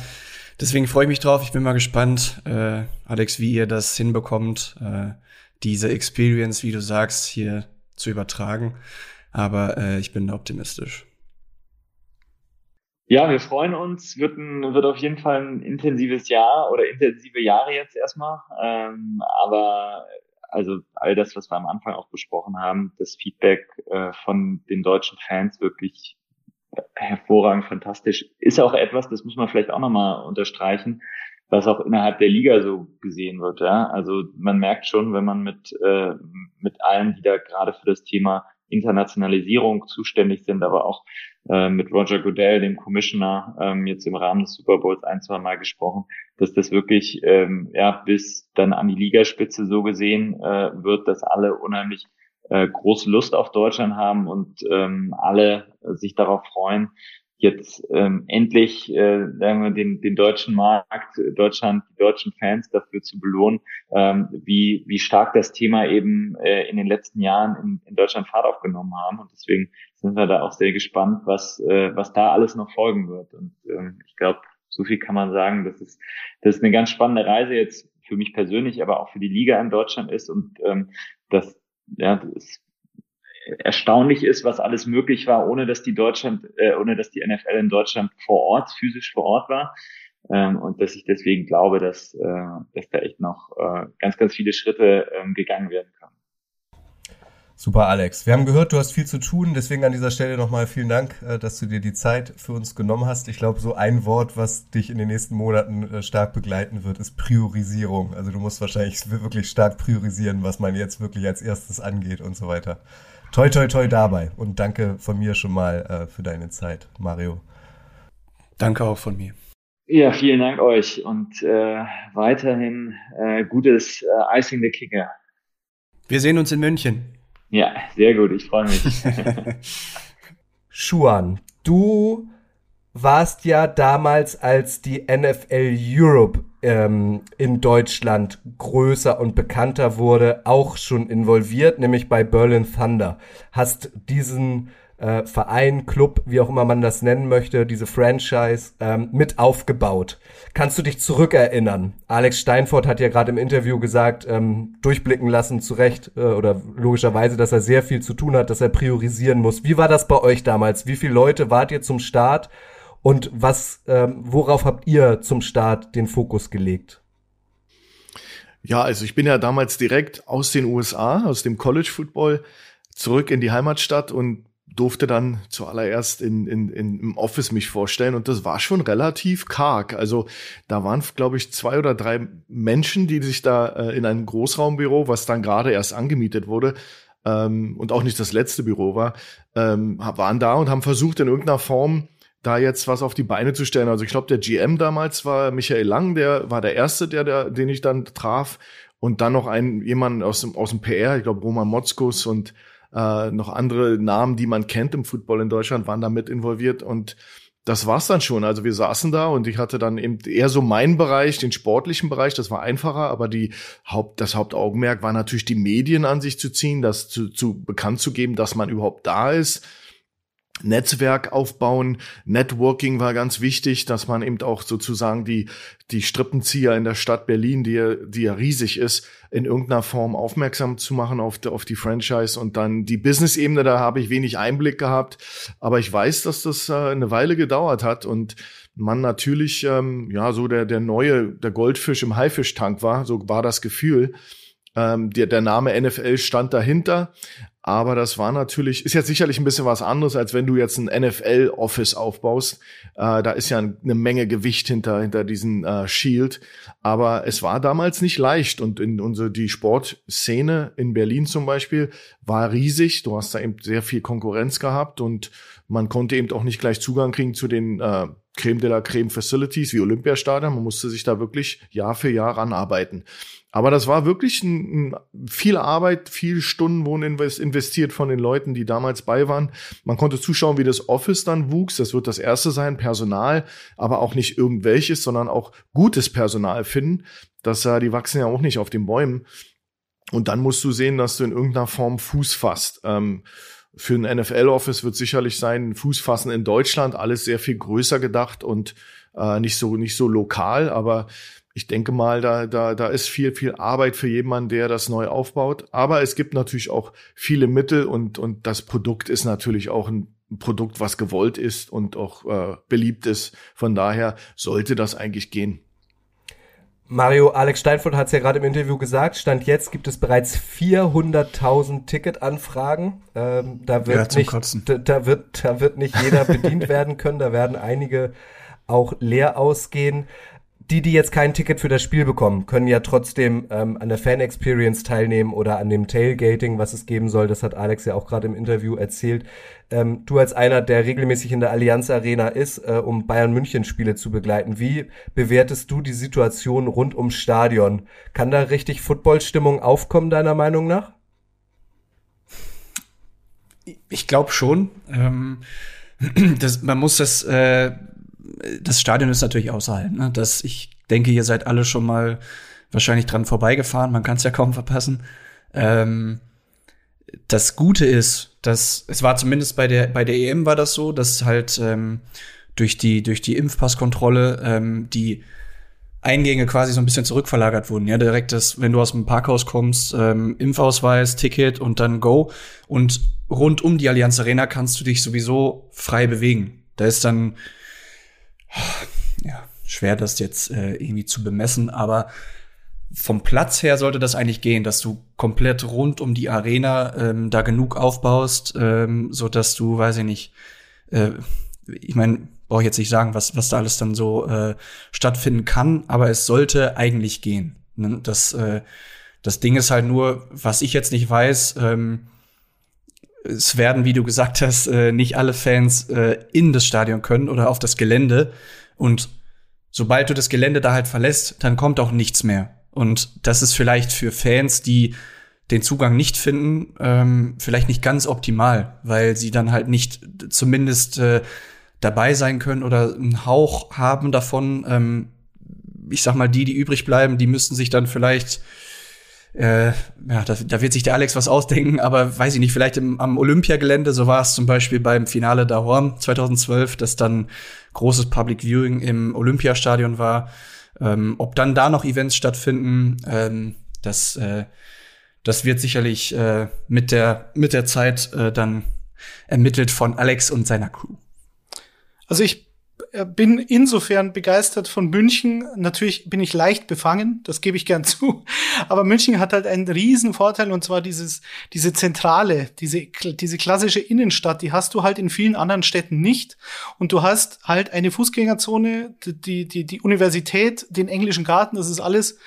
deswegen freue ich mich drauf. Ich bin mal gespannt, äh, Alex, wie ihr das hinbekommt, äh, diese Experience, wie du sagst, hier zu übertragen. Aber äh, ich bin optimistisch. Ja, wir freuen uns. Wird, ein, wird auf jeden Fall ein intensives Jahr oder intensive Jahre jetzt erstmal. Ähm, aber also all das, was wir am Anfang auch besprochen haben, das Feedback äh, von den deutschen Fans wirklich hervorragend, fantastisch. Ist auch etwas, das muss man vielleicht auch nochmal unterstreichen, was auch innerhalb der Liga so gesehen wird. Ja? Also man merkt schon, wenn man mit, äh, mit allen, die da gerade für das Thema Internationalisierung zuständig sind, aber auch äh, mit Roger Goodell, dem Commissioner, ähm, jetzt im Rahmen des Super Bowls ein, zwei Mal gesprochen, dass das wirklich ähm, ja bis dann an die Ligaspitze so gesehen äh, wird, dass alle unheimlich äh, große Lust auf Deutschland haben und ähm, alle sich darauf freuen, jetzt ähm, endlich äh, sagen wir, den, den deutschen Markt, Deutschland, die deutschen Fans dafür zu belohnen, ähm, wie, wie stark das Thema eben äh, in den letzten Jahren in, in Deutschland Fahrt aufgenommen haben. Und deswegen sind wir da auch sehr gespannt, was, äh, was da alles noch folgen wird. Und ähm, ich glaube, so viel kann man sagen, dass es, das ist eine ganz spannende Reise jetzt für mich persönlich, aber auch für die Liga in Deutschland ist und ähm, das, ja, das erstaunlich ist, was alles möglich war, ohne dass die Deutschland, äh, ohne dass die NFL in Deutschland vor Ort, physisch vor Ort war. Ähm, und dass ich deswegen glaube, dass, äh, dass da echt noch äh, ganz, ganz viele Schritte ähm, gegangen werden können. Super, Alex. Wir haben gehört, du hast viel zu tun, deswegen an dieser Stelle nochmal vielen Dank, äh, dass du dir die Zeit für uns genommen hast. Ich glaube, so ein Wort, was dich in den nächsten Monaten äh, stark begleiten wird, ist Priorisierung. Also du musst wahrscheinlich wirklich stark priorisieren, was man jetzt wirklich als erstes angeht und so weiter toi, toi, toi dabei. Und danke von mir schon mal äh, für deine Zeit, Mario. Danke auch von mir. Ja, vielen Dank euch und äh, weiterhin äh, gutes äh, Icing the Kicker. Wir sehen uns in München. Ja, sehr gut, ich freue mich. Schuan, du warst ja damals, als die NFL Europe ähm, in Deutschland größer und bekannter wurde, auch schon involviert, nämlich bei Berlin Thunder. Hast diesen äh, Verein, Club, wie auch immer man das nennen möchte, diese Franchise ähm, mit aufgebaut. Kannst du dich zurückerinnern? Alex Steinfort hat ja gerade im Interview gesagt, ähm, durchblicken lassen, zu Recht äh, oder logischerweise, dass er sehr viel zu tun hat, dass er priorisieren muss. Wie war das bei euch damals? Wie viele Leute wart ihr zum Start? Und was, ähm, worauf habt ihr zum Start den Fokus gelegt? Ja, also ich bin ja damals direkt aus den USA, aus dem College Football, zurück in die Heimatstadt und durfte dann zuallererst in, in, in, im Office mich vorstellen und das war schon relativ karg. Also da waren, glaube ich, zwei oder drei Menschen, die sich da äh, in einem Großraumbüro, was dann gerade erst angemietet wurde, ähm, und auch nicht das letzte Büro war, ähm, waren da und haben versucht, in irgendeiner Form da jetzt was auf die Beine zu stellen. Also ich glaube, der GM damals war Michael Lang, der war der erste, der, der den ich dann traf. Und dann noch ein jemand aus dem, aus dem PR, ich glaube Roman Motzkus und äh, noch andere Namen, die man kennt im Football in Deutschland, waren da mit involviert. Und das war's dann schon. Also wir saßen da und ich hatte dann eben eher so meinen Bereich, den sportlichen Bereich, das war einfacher, aber die Haupt, das Hauptaugenmerk war natürlich die Medien an sich zu ziehen, das zu, zu bekannt zu geben, dass man überhaupt da ist Netzwerk aufbauen. Networking war ganz wichtig, dass man eben auch sozusagen die, die Strippenzieher in der Stadt Berlin, die ja, die ja riesig ist, in irgendeiner Form aufmerksam zu machen auf, die, auf die Franchise und dann die Business-Ebene, da habe ich wenig Einblick gehabt. Aber ich weiß, dass das äh, eine Weile gedauert hat und man natürlich, ähm, ja, so der, der neue, der Goldfisch im Haifischtank war, so war das Gefühl. Ähm, der, der Name NFL stand dahinter, aber das war natürlich, ist jetzt sicherlich ein bisschen was anderes, als wenn du jetzt ein NFL-Office aufbaust. Äh, da ist ja eine Menge Gewicht hinter, hinter diesen äh, Shield. Aber es war damals nicht leicht. Und in unsere, die Sportszene in Berlin zum Beispiel war riesig. Du hast da eben sehr viel Konkurrenz gehabt und man konnte eben auch nicht gleich Zugang kriegen zu den äh, Creme de la Creme Facilities wie Olympiastadion. Man musste sich da wirklich Jahr für Jahr ranarbeiten. Aber das war wirklich ein, ein, viel Arbeit, viel Stunden wurden investiert von den Leuten, die damals bei waren. Man konnte zuschauen, wie das Office dann wuchs. Das wird das erste sein, Personal, aber auch nicht irgendwelches, sondern auch gutes Personal finden. Das, äh, die wachsen ja auch nicht auf den Bäumen. Und dann musst du sehen, dass du in irgendeiner Form Fuß fasst. Ähm, für ein NFL-Office wird sicherlich sein, Fuß fassen in Deutschland, alles sehr viel größer gedacht und äh, nicht so nicht so lokal, aber ich denke mal, da, da, da ist viel, viel Arbeit für jemanden, der das neu aufbaut. Aber es gibt natürlich auch viele Mittel und, und das Produkt ist natürlich auch ein Produkt, was gewollt ist und auch äh, beliebt ist. Von daher sollte das eigentlich gehen. Mario, Alex Steinfurt hat es ja gerade im Interview gesagt, Stand jetzt gibt es bereits 400.000 Ticketanfragen. Ähm, da, wird ja, nicht, da, da, wird, da wird nicht jeder bedient werden können, da werden einige auch leer ausgehen die, die jetzt kein Ticket für das Spiel bekommen, können ja trotzdem ähm, an der Fan-Experience teilnehmen oder an dem Tailgating, was es geben soll. Das hat Alex ja auch gerade im Interview erzählt. Ähm, du als einer, der regelmäßig in der Allianz Arena ist, äh, um Bayern München Spiele zu begleiten, wie bewertest du die Situation rund ums Stadion? Kann da richtig Footballstimmung aufkommen, deiner Meinung nach? Ich glaube schon. Ähm, das, man muss das äh, das Stadion ist natürlich außerhalb. Ne? Das, ich denke, ihr seid alle schon mal wahrscheinlich dran vorbeigefahren. Man kann es ja kaum verpassen. Ähm, das Gute ist, dass es war zumindest bei der bei der EM war das so, dass halt ähm, durch die durch die Impfpasskontrolle ähm, die Eingänge quasi so ein bisschen zurückverlagert wurden. Ja, direkt das, wenn du aus dem Parkhaus kommst, ähm, Impfausweis, Ticket und dann Go. Und rund um die Allianz Arena kannst du dich sowieso frei bewegen. Da ist dann ja, schwer das jetzt äh, irgendwie zu bemessen, aber vom Platz her sollte das eigentlich gehen, dass du komplett rund um die Arena ähm, da genug aufbaust, ähm, so dass du, weiß ich nicht, äh, ich meine, brauche ich jetzt nicht sagen, was was da alles dann so äh, stattfinden kann, aber es sollte eigentlich gehen. Ne? Das äh, das Ding ist halt nur, was ich jetzt nicht weiß. Ähm, es werden, wie du gesagt hast, äh, nicht alle Fans äh, in das Stadion können oder auf das Gelände. Und sobald du das Gelände da halt verlässt, dann kommt auch nichts mehr. Und das ist vielleicht für Fans, die den Zugang nicht finden, ähm, vielleicht nicht ganz optimal, weil sie dann halt nicht zumindest äh, dabei sein können oder einen Hauch haben davon. Ähm, ich sag mal, die, die übrig bleiben, die müssten sich dann vielleicht äh, ja, da, da wird sich der Alex was ausdenken, aber weiß ich nicht, vielleicht im, am Olympiagelände, so war es zum Beispiel beim Finale da Horn 2012, dass dann großes Public Viewing im Olympiastadion war. Ähm, ob dann da noch Events stattfinden, ähm, das, äh, das wird sicherlich äh, mit, der, mit der Zeit äh, dann ermittelt von Alex und seiner Crew. Also ich bin insofern begeistert von München. Natürlich bin ich leicht befangen, das gebe ich gern zu. Aber München hat halt einen riesen Vorteil und zwar dieses, diese Zentrale, diese, diese klassische Innenstadt, die hast du halt in vielen anderen Städten nicht. Und du hast halt eine Fußgängerzone, die, die, die Universität, den englischen Garten, das ist alles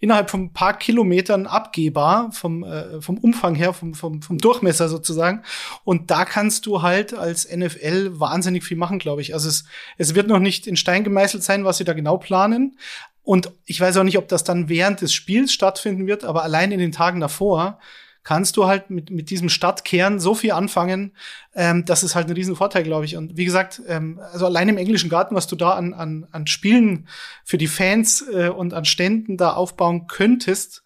innerhalb von ein paar Kilometern abgehbar vom, äh, vom Umfang her, vom, vom, vom Durchmesser sozusagen. Und da kannst du halt als NFL wahnsinnig viel machen, glaube ich. Also es, es wird noch nicht in Stein gemeißelt sein, was sie da genau planen. Und ich weiß auch nicht, ob das dann während des Spiels stattfinden wird, aber allein in den Tagen davor kannst du halt mit, mit diesem Stadtkern so viel anfangen, ähm, das ist halt ein Riesenvorteil, glaube ich. Und wie gesagt, ähm, also allein im englischen Garten, was du da an, an, an Spielen für die Fans äh, und an Ständen da aufbauen könntest,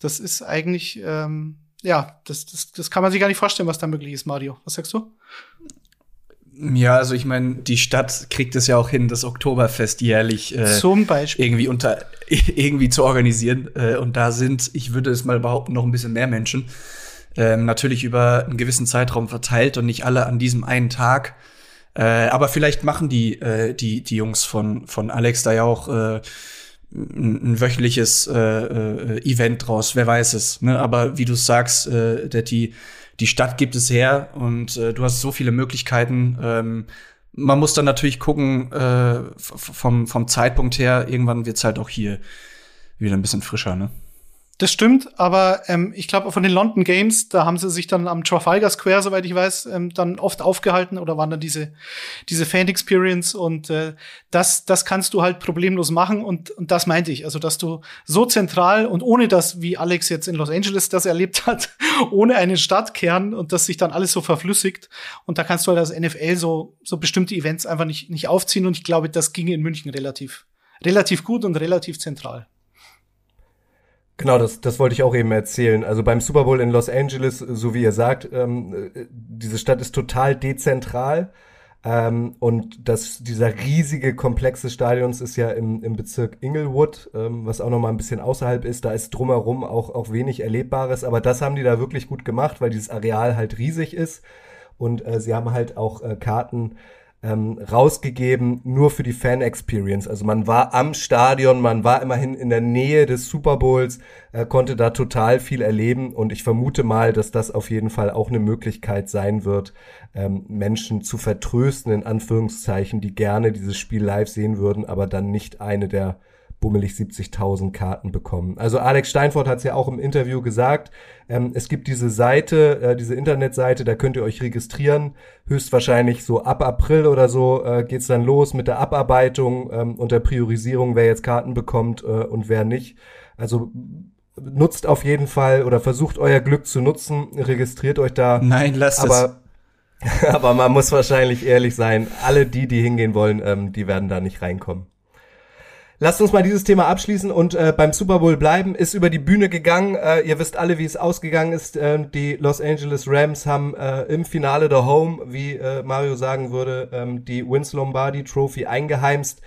das ist eigentlich, ähm, ja, das, das, das kann man sich gar nicht vorstellen, was da möglich ist, Mario. Was sagst du? Ja, also ich meine, die Stadt kriegt es ja auch hin, das Oktoberfest jährlich äh, Zum Beispiel. irgendwie unter irgendwie zu organisieren. Äh, und da sind, ich würde es mal behaupten, noch ein bisschen mehr Menschen. Ähm, natürlich über einen gewissen Zeitraum verteilt und nicht alle an diesem einen Tag. Äh, aber vielleicht machen die, äh, die, die Jungs von, von Alex da ja auch äh, ein, ein wöchentliches äh, äh, Event draus, wer weiß es. Ne? Aber wie du sagst, äh, Detti, die Stadt gibt es her und äh, du hast so viele Möglichkeiten. Ähm, man muss dann natürlich gucken, äh, vom, vom Zeitpunkt her, irgendwann wird's halt auch hier wieder ein bisschen frischer, ne? Das stimmt, aber ähm, ich glaube, von den London Games, da haben sie sich dann am Trafalgar Square, soweit ich weiß, ähm, dann oft aufgehalten oder waren dann diese, diese Fan-Experience und äh, das, das kannst du halt problemlos machen und, und das meinte ich. Also, dass du so zentral und ohne das, wie Alex jetzt in Los Angeles das erlebt hat, ohne einen Stadtkern und dass sich dann alles so verflüssigt und da kannst du halt als NFL so, so bestimmte Events einfach nicht, nicht aufziehen und ich glaube, das ginge in München relativ, relativ gut und relativ zentral. Genau, das, das wollte ich auch eben erzählen. Also beim Super Bowl in Los Angeles, so wie ihr sagt, ähm, diese Stadt ist total dezentral. Ähm, und das, dieser riesige Komplex des Stadions ist ja im, im Bezirk Inglewood, ähm, was auch noch mal ein bisschen außerhalb ist. Da ist drumherum auch, auch wenig Erlebbares. Aber das haben die da wirklich gut gemacht, weil dieses Areal halt riesig ist. und äh, sie haben halt auch äh, Karten ähm, rausgegeben, nur für die Fan-Experience. Also man war am Stadion, man war immerhin in der Nähe des Super Bowls, äh, konnte da total viel erleben und ich vermute mal, dass das auf jeden Fall auch eine Möglichkeit sein wird, ähm, Menschen zu vertrösten, in Anführungszeichen, die gerne dieses Spiel live sehen würden, aber dann nicht eine der bummelig 70.000 Karten bekommen. Also Alex Steinfort hat es ja auch im Interview gesagt, ähm, es gibt diese Seite, äh, diese Internetseite, da könnt ihr euch registrieren. Höchstwahrscheinlich so ab April oder so äh, geht's dann los mit der Abarbeitung ähm, und der Priorisierung, wer jetzt Karten bekommt äh, und wer nicht. Also nutzt auf jeden Fall oder versucht euer Glück zu nutzen, registriert euch da. Nein, lasst aber, es. aber man muss wahrscheinlich ehrlich sein, alle die, die hingehen wollen, ähm, die werden da nicht reinkommen. Lasst uns mal dieses Thema abschließen und äh, beim Super Bowl bleiben. Ist über die Bühne gegangen. Äh, ihr wisst alle, wie es ausgegangen ist. Äh, die Los Angeles Rams haben äh, im Finale der Home, wie äh, Mario sagen würde, ähm, die Wins Lombardi Trophy eingeheimst.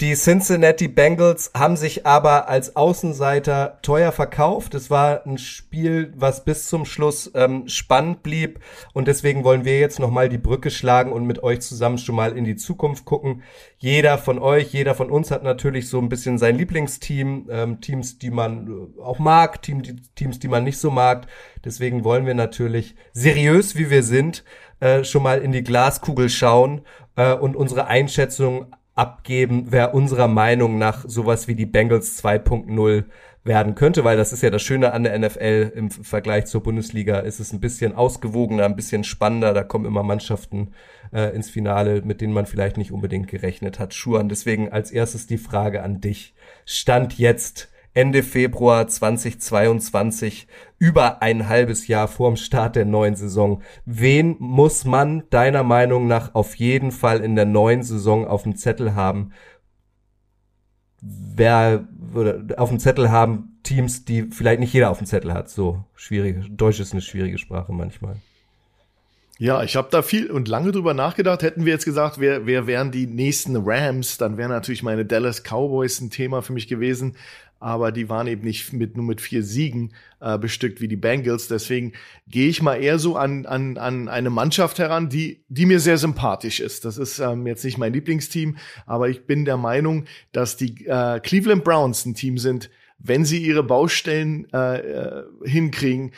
Die Cincinnati Bengals haben sich aber als Außenseiter teuer verkauft. Es war ein Spiel, was bis zum Schluss ähm, spannend blieb. Und deswegen wollen wir jetzt nochmal die Brücke schlagen und mit euch zusammen schon mal in die Zukunft gucken. Jeder von euch, jeder von uns hat natürlich so ein bisschen sein Lieblingsteam, ähm, Teams, die man äh, auch mag, Team, die, Teams, die man nicht so mag. Deswegen wollen wir natürlich seriös, wie wir sind, äh, schon mal in die Glaskugel schauen äh, und unsere Einschätzung abgeben, wer unserer Meinung nach sowas wie die Bengals 2.0 werden könnte, weil das ist ja das Schöne an der NFL im Vergleich zur Bundesliga, ist es ein bisschen ausgewogener, ein bisschen spannender, da kommen immer Mannschaften äh, ins Finale, mit denen man vielleicht nicht unbedingt gerechnet hat. Schuhan, deswegen als erstes die Frage an dich. Stand jetzt Ende Februar 2022, über ein halbes Jahr vorm Start der neuen Saison. Wen muss man deiner Meinung nach auf jeden Fall in der neuen Saison auf dem Zettel haben? Wer würde auf dem Zettel haben Teams, die vielleicht nicht jeder auf dem Zettel hat? So schwierig. Deutsch ist eine schwierige Sprache manchmal. Ja, ich habe da viel und lange drüber nachgedacht. Hätten wir jetzt gesagt, wer, wer wären die nächsten Rams, dann wären natürlich meine Dallas Cowboys ein Thema für mich gewesen aber die waren eben nicht mit, nur mit vier Siegen äh, bestückt wie die Bengals. Deswegen gehe ich mal eher so an, an, an eine Mannschaft heran, die, die mir sehr sympathisch ist. Das ist ähm, jetzt nicht mein Lieblingsteam, aber ich bin der Meinung, dass die äh, Cleveland Browns ein Team sind, wenn sie ihre Baustellen äh, äh hinkriegen,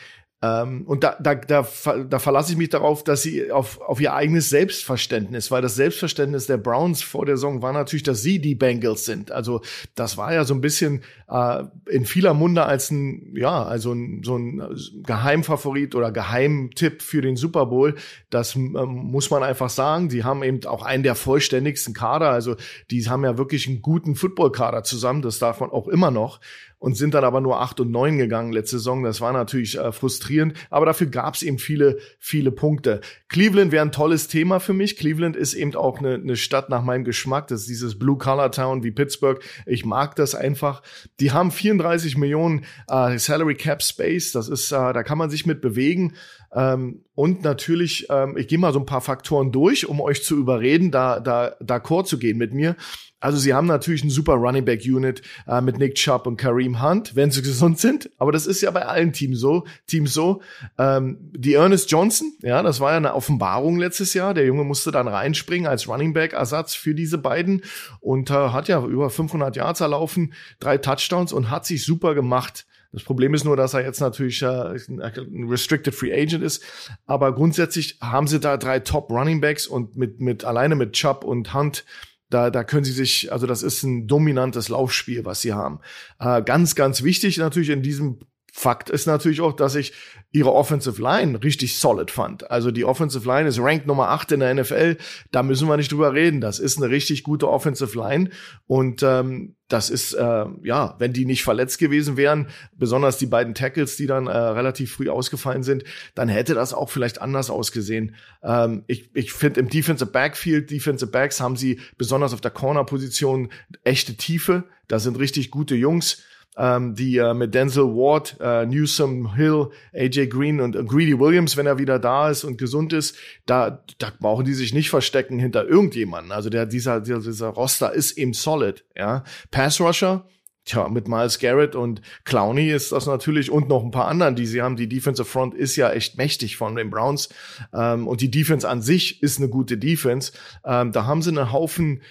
ähm, und da, da, da, da verlasse ich mich darauf, dass sie auf, auf ihr eigenes Selbstverständnis, weil das Selbstverständnis der Browns vor der Saison war natürlich, dass sie die Bengals sind. Also das war ja so ein bisschen äh, in vieler Munde als ein, ja, also ein, so ein Geheimfavorit oder Geheimtipp für den Super Bowl. Das ähm, muss man einfach sagen. Die haben eben auch einen der vollständigsten Kader. Also die haben ja wirklich einen guten Football-Kader zusammen. Das darf man auch immer noch und sind dann aber nur acht und neun gegangen letzte Saison. Das war natürlich äh, frustrierend, aber dafür gab es eben viele, viele Punkte. Cleveland wäre ein tolles Thema für mich. Cleveland ist eben auch eine, eine Stadt nach meinem Geschmack. Das ist dieses Blue Collar Town wie Pittsburgh. Ich mag das einfach. Die haben 34 Millionen äh, Salary Cap Space. Das ist, äh, da kann man sich mit bewegen. Ähm, und natürlich, ähm, ich gehe mal so ein paar Faktoren durch, um euch zu überreden, da, da, d'accord zu gehen mit mir. Also sie haben natürlich ein super Running Back Unit äh, mit Nick Chubb und Kareem Hunt, wenn sie gesund sind. Aber das ist ja bei allen Teams so. Teams so. Ähm, die Ernest Johnson, ja, das war ja eine Offenbarung letztes Jahr. Der Junge musste dann reinspringen als Running Back Ersatz für diese beiden und äh, hat ja über 500 Yards erlaufen, drei Touchdowns und hat sich super gemacht. Das Problem ist nur, dass er jetzt natürlich äh, ein Restricted Free Agent ist. Aber grundsätzlich haben sie da drei Top Running Backs und mit, mit alleine mit Chubb und Hunt da, da können sie sich, also das ist ein dominantes Laufspiel, was sie haben. Äh, ganz, ganz wichtig natürlich in diesem Fakt ist natürlich auch, dass ich ihre Offensive Line richtig solid fand. Also die Offensive Line ist Rank Nummer 8 in der NFL. Da müssen wir nicht drüber reden. Das ist eine richtig gute Offensive Line. Und ähm, das ist, äh, ja, wenn die nicht verletzt gewesen wären, besonders die beiden Tackles, die dann äh, relativ früh ausgefallen sind, dann hätte das auch vielleicht anders ausgesehen. Ähm, ich ich finde im Defensive Backfield, Defensive Backs haben sie besonders auf der Corner-Position echte Tiefe. Da sind richtig gute Jungs ähm, die äh, mit Denzel Ward, äh, Newsom, Hill, AJ Green und äh, Greedy Williams, wenn er wieder da ist und gesund ist, da, da brauchen die sich nicht verstecken hinter irgendjemanden. Also der, dieser, dieser Roster ist eben solid, ja. Pass Rusher, tja, mit Miles Garrett und Clowney ist das natürlich und noch ein paar anderen, die sie haben. Die Defensive Front ist ja echt mächtig von den Browns ähm, und die Defense an sich ist eine gute Defense. Ähm, da haben sie einen Haufen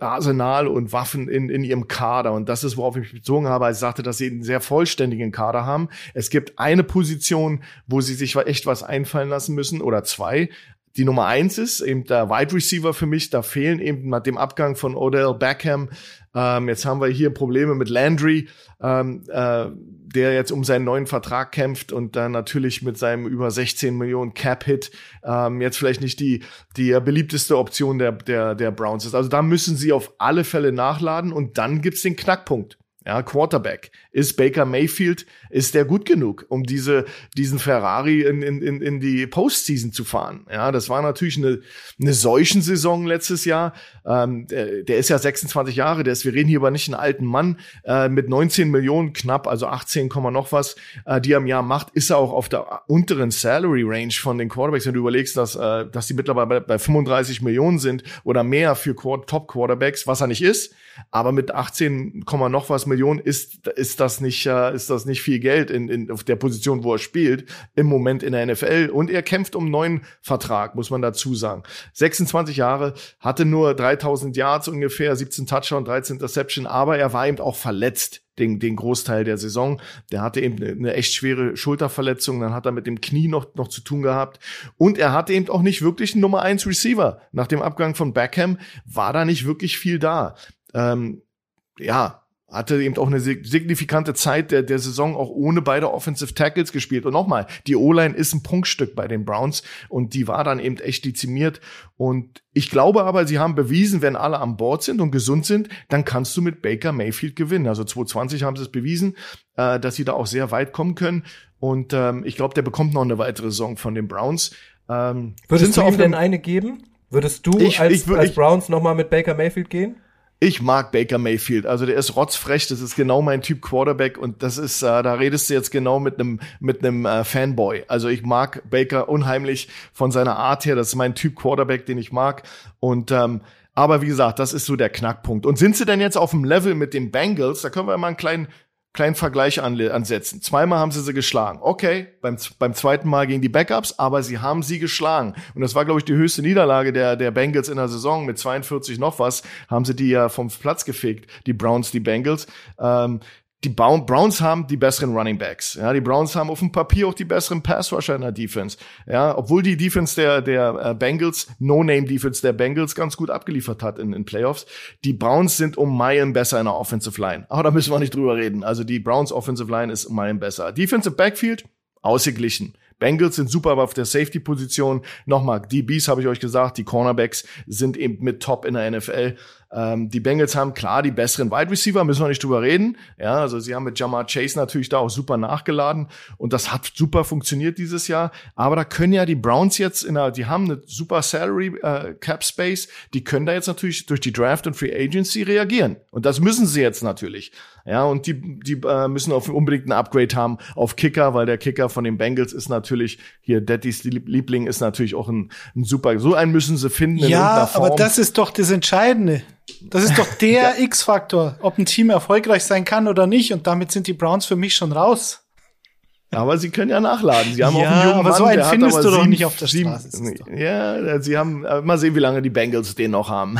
Arsenal und Waffen in, in ihrem Kader. Und das ist, worauf ich mich bezogen habe, als ich sagte, dass sie einen sehr vollständigen Kader haben. Es gibt eine Position, wo sie sich echt was einfallen lassen müssen oder zwei die Nummer eins ist, eben der Wide Receiver für mich. Da fehlen eben mit dem Abgang von Odell Beckham. Ähm, jetzt haben wir hier Probleme mit Landry, ähm, äh, der jetzt um seinen neuen Vertrag kämpft und dann natürlich mit seinem über 16 Millionen Cap-Hit ähm, jetzt vielleicht nicht die, die beliebteste Option der, der, der Browns ist. Also da müssen sie auf alle Fälle nachladen und dann gibt's den Knackpunkt. Ja, Quarterback. Ist Baker Mayfield, ist der gut genug, um diese, diesen Ferrari in, in, in die Postseason zu fahren? Ja, das war natürlich eine, eine Seuchensaison letztes Jahr. Ähm, der, der ist ja 26 Jahre, der ist, wir reden hier über nicht einen alten Mann, äh, mit 19 Millionen knapp, also 18, noch was, äh, die er im Jahr macht, ist er auch auf der unteren Salary Range von den Quarterbacks. Wenn du überlegst, dass, äh, dass die mittlerweile bei, bei 35 Millionen sind oder mehr für Top Quarterbacks, was er nicht ist, aber mit 18, noch was Millionen ist, ist das nicht, äh, ist das nicht viel Geld in, in, auf der Position, wo er spielt, im Moment in der NFL. Und er kämpft um einen neuen Vertrag, muss man dazu sagen. 26 Jahre, hatte nur 3000 Yards ungefähr, 17 Touchdown, 13 Interception, aber er war eben auch verletzt den, den Großteil der Saison. Der hatte eben eine, eine echt schwere Schulterverletzung, dann hat er mit dem Knie noch, noch zu tun gehabt. Und er hatte eben auch nicht wirklich einen Nummer 1 Receiver. Nach dem Abgang von Beckham war da nicht wirklich viel da ähm, ja, hatte eben auch eine signifikante Zeit der, der Saison auch ohne beide Offensive Tackles gespielt. Und nochmal, die O-Line ist ein Punktstück bei den Browns und die war dann eben echt dezimiert. Und ich glaube aber, sie haben bewiesen, wenn alle an Bord sind und gesund sind, dann kannst du mit Baker Mayfield gewinnen. Also 2020 haben sie es bewiesen, äh, dass sie da auch sehr weit kommen können. Und ähm, ich glaube, der bekommt noch eine weitere Saison von den Browns. Ähm, Würdest du ihm denn eine geben? Würdest du ich, als, ich, als Browns nochmal mit Baker Mayfield gehen? Ich mag Baker Mayfield. Also der ist rotzfrech, das ist genau mein Typ Quarterback und das ist, äh, da redest du jetzt genau mit einem mit einem äh, Fanboy. Also ich mag Baker unheimlich von seiner Art her. Das ist mein Typ Quarterback, den ich mag. Und ähm, aber wie gesagt, das ist so der Knackpunkt. Und sind sie denn jetzt auf dem Level mit den Bengals? Da können wir mal einen kleinen kleinen Vergleich ansetzen. Zweimal haben sie sie geschlagen. Okay, beim, beim zweiten Mal gegen die Backups, aber sie haben sie geschlagen. Und das war, glaube ich, die höchste Niederlage der, der Bengals in der Saison. Mit 42 noch was haben sie die ja vom Platz gefegt, die Browns, die Bengals. Ähm, die Browns haben die besseren Running Backs. Ja, die Browns haben auf dem Papier auch die besseren Pass Rusher in der Defense. Ja, obwohl die Defense der der äh, Bengals, No Name Defense der Bengals ganz gut abgeliefert hat in, in Playoffs. Die Browns sind um Meilen besser in der Offensive Line. Aber da müssen wir nicht drüber reden. Also die Browns Offensive Line ist um Meilen besser. Defensive Backfield ausgeglichen. Bengals sind super, aber auf der Safety-Position, nochmal, DBs habe ich euch gesagt, die Cornerbacks sind eben mit top in der NFL. Ähm, die Bengals haben klar die besseren Wide Receiver, müssen wir nicht drüber reden. Ja, also sie haben mit Jamar Chase natürlich da auch super nachgeladen und das hat super funktioniert dieses Jahr. Aber da können ja die Browns jetzt in der, die haben eine super Salary äh, Cap Space, die können da jetzt natürlich durch die Draft und Free Agency reagieren und das müssen sie jetzt natürlich. Ja, und die, die äh, müssen auf unbedingt ein Upgrade haben auf Kicker, weil der Kicker von den Bengals ist natürlich, hier Daddys Liebling ist natürlich auch ein, ein super, so einen müssen sie finden. Ja, aber das ist doch das Entscheidende. Das ist doch der ja. X-Faktor, ob ein Team erfolgreich sein kann oder nicht. Und damit sind die Browns für mich schon raus. Aber sie können ja nachladen. Sie haben ja, auch einen jungen aber Mann, so einen findest du sieben, doch nicht auf der Straße. Sieben, ja, sie haben, äh, mal sehen, wie lange die Bengals den noch haben.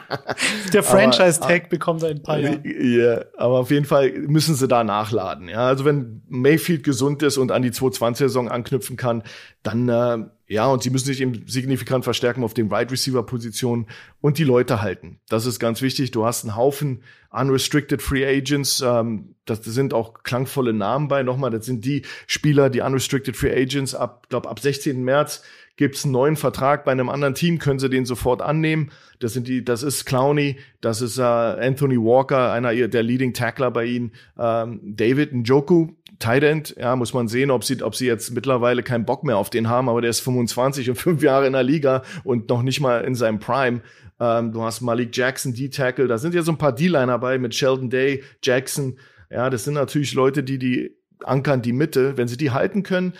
der Franchise-Tag bekommt ein paar Jahre. Ja, aber auf jeden Fall müssen sie da nachladen. Ja, also wenn Mayfield gesund ist und an die 220-Saison anknüpfen kann, dann, äh, ja, und sie müssen sich eben signifikant verstärken auf den Wide Receiver Positionen und die Leute halten. Das ist ganz wichtig. Du hast einen Haufen unrestricted Free Agents. Ähm, das sind auch klangvolle Namen bei. Nochmal, das sind die Spieler, die unrestricted Free Agents ab, glaube ab 16. März gibt's einen neuen Vertrag bei einem anderen Team, können sie den sofort annehmen. Das sind die, das ist Clowney, das ist äh, Anthony Walker, einer der Leading Tackler bei ihnen, ähm, David Njoku, Tight End, ja, muss man sehen, ob sie, ob sie jetzt mittlerweile keinen Bock mehr auf den haben, aber der ist 25 und fünf Jahre in der Liga und noch nicht mal in seinem Prime. Ähm, du hast Malik Jackson, D-Tackle, da sind ja so ein paar D-Liner bei mit Sheldon Day, Jackson. Ja, das sind natürlich Leute, die die ankern die Mitte. Wenn sie die halten können,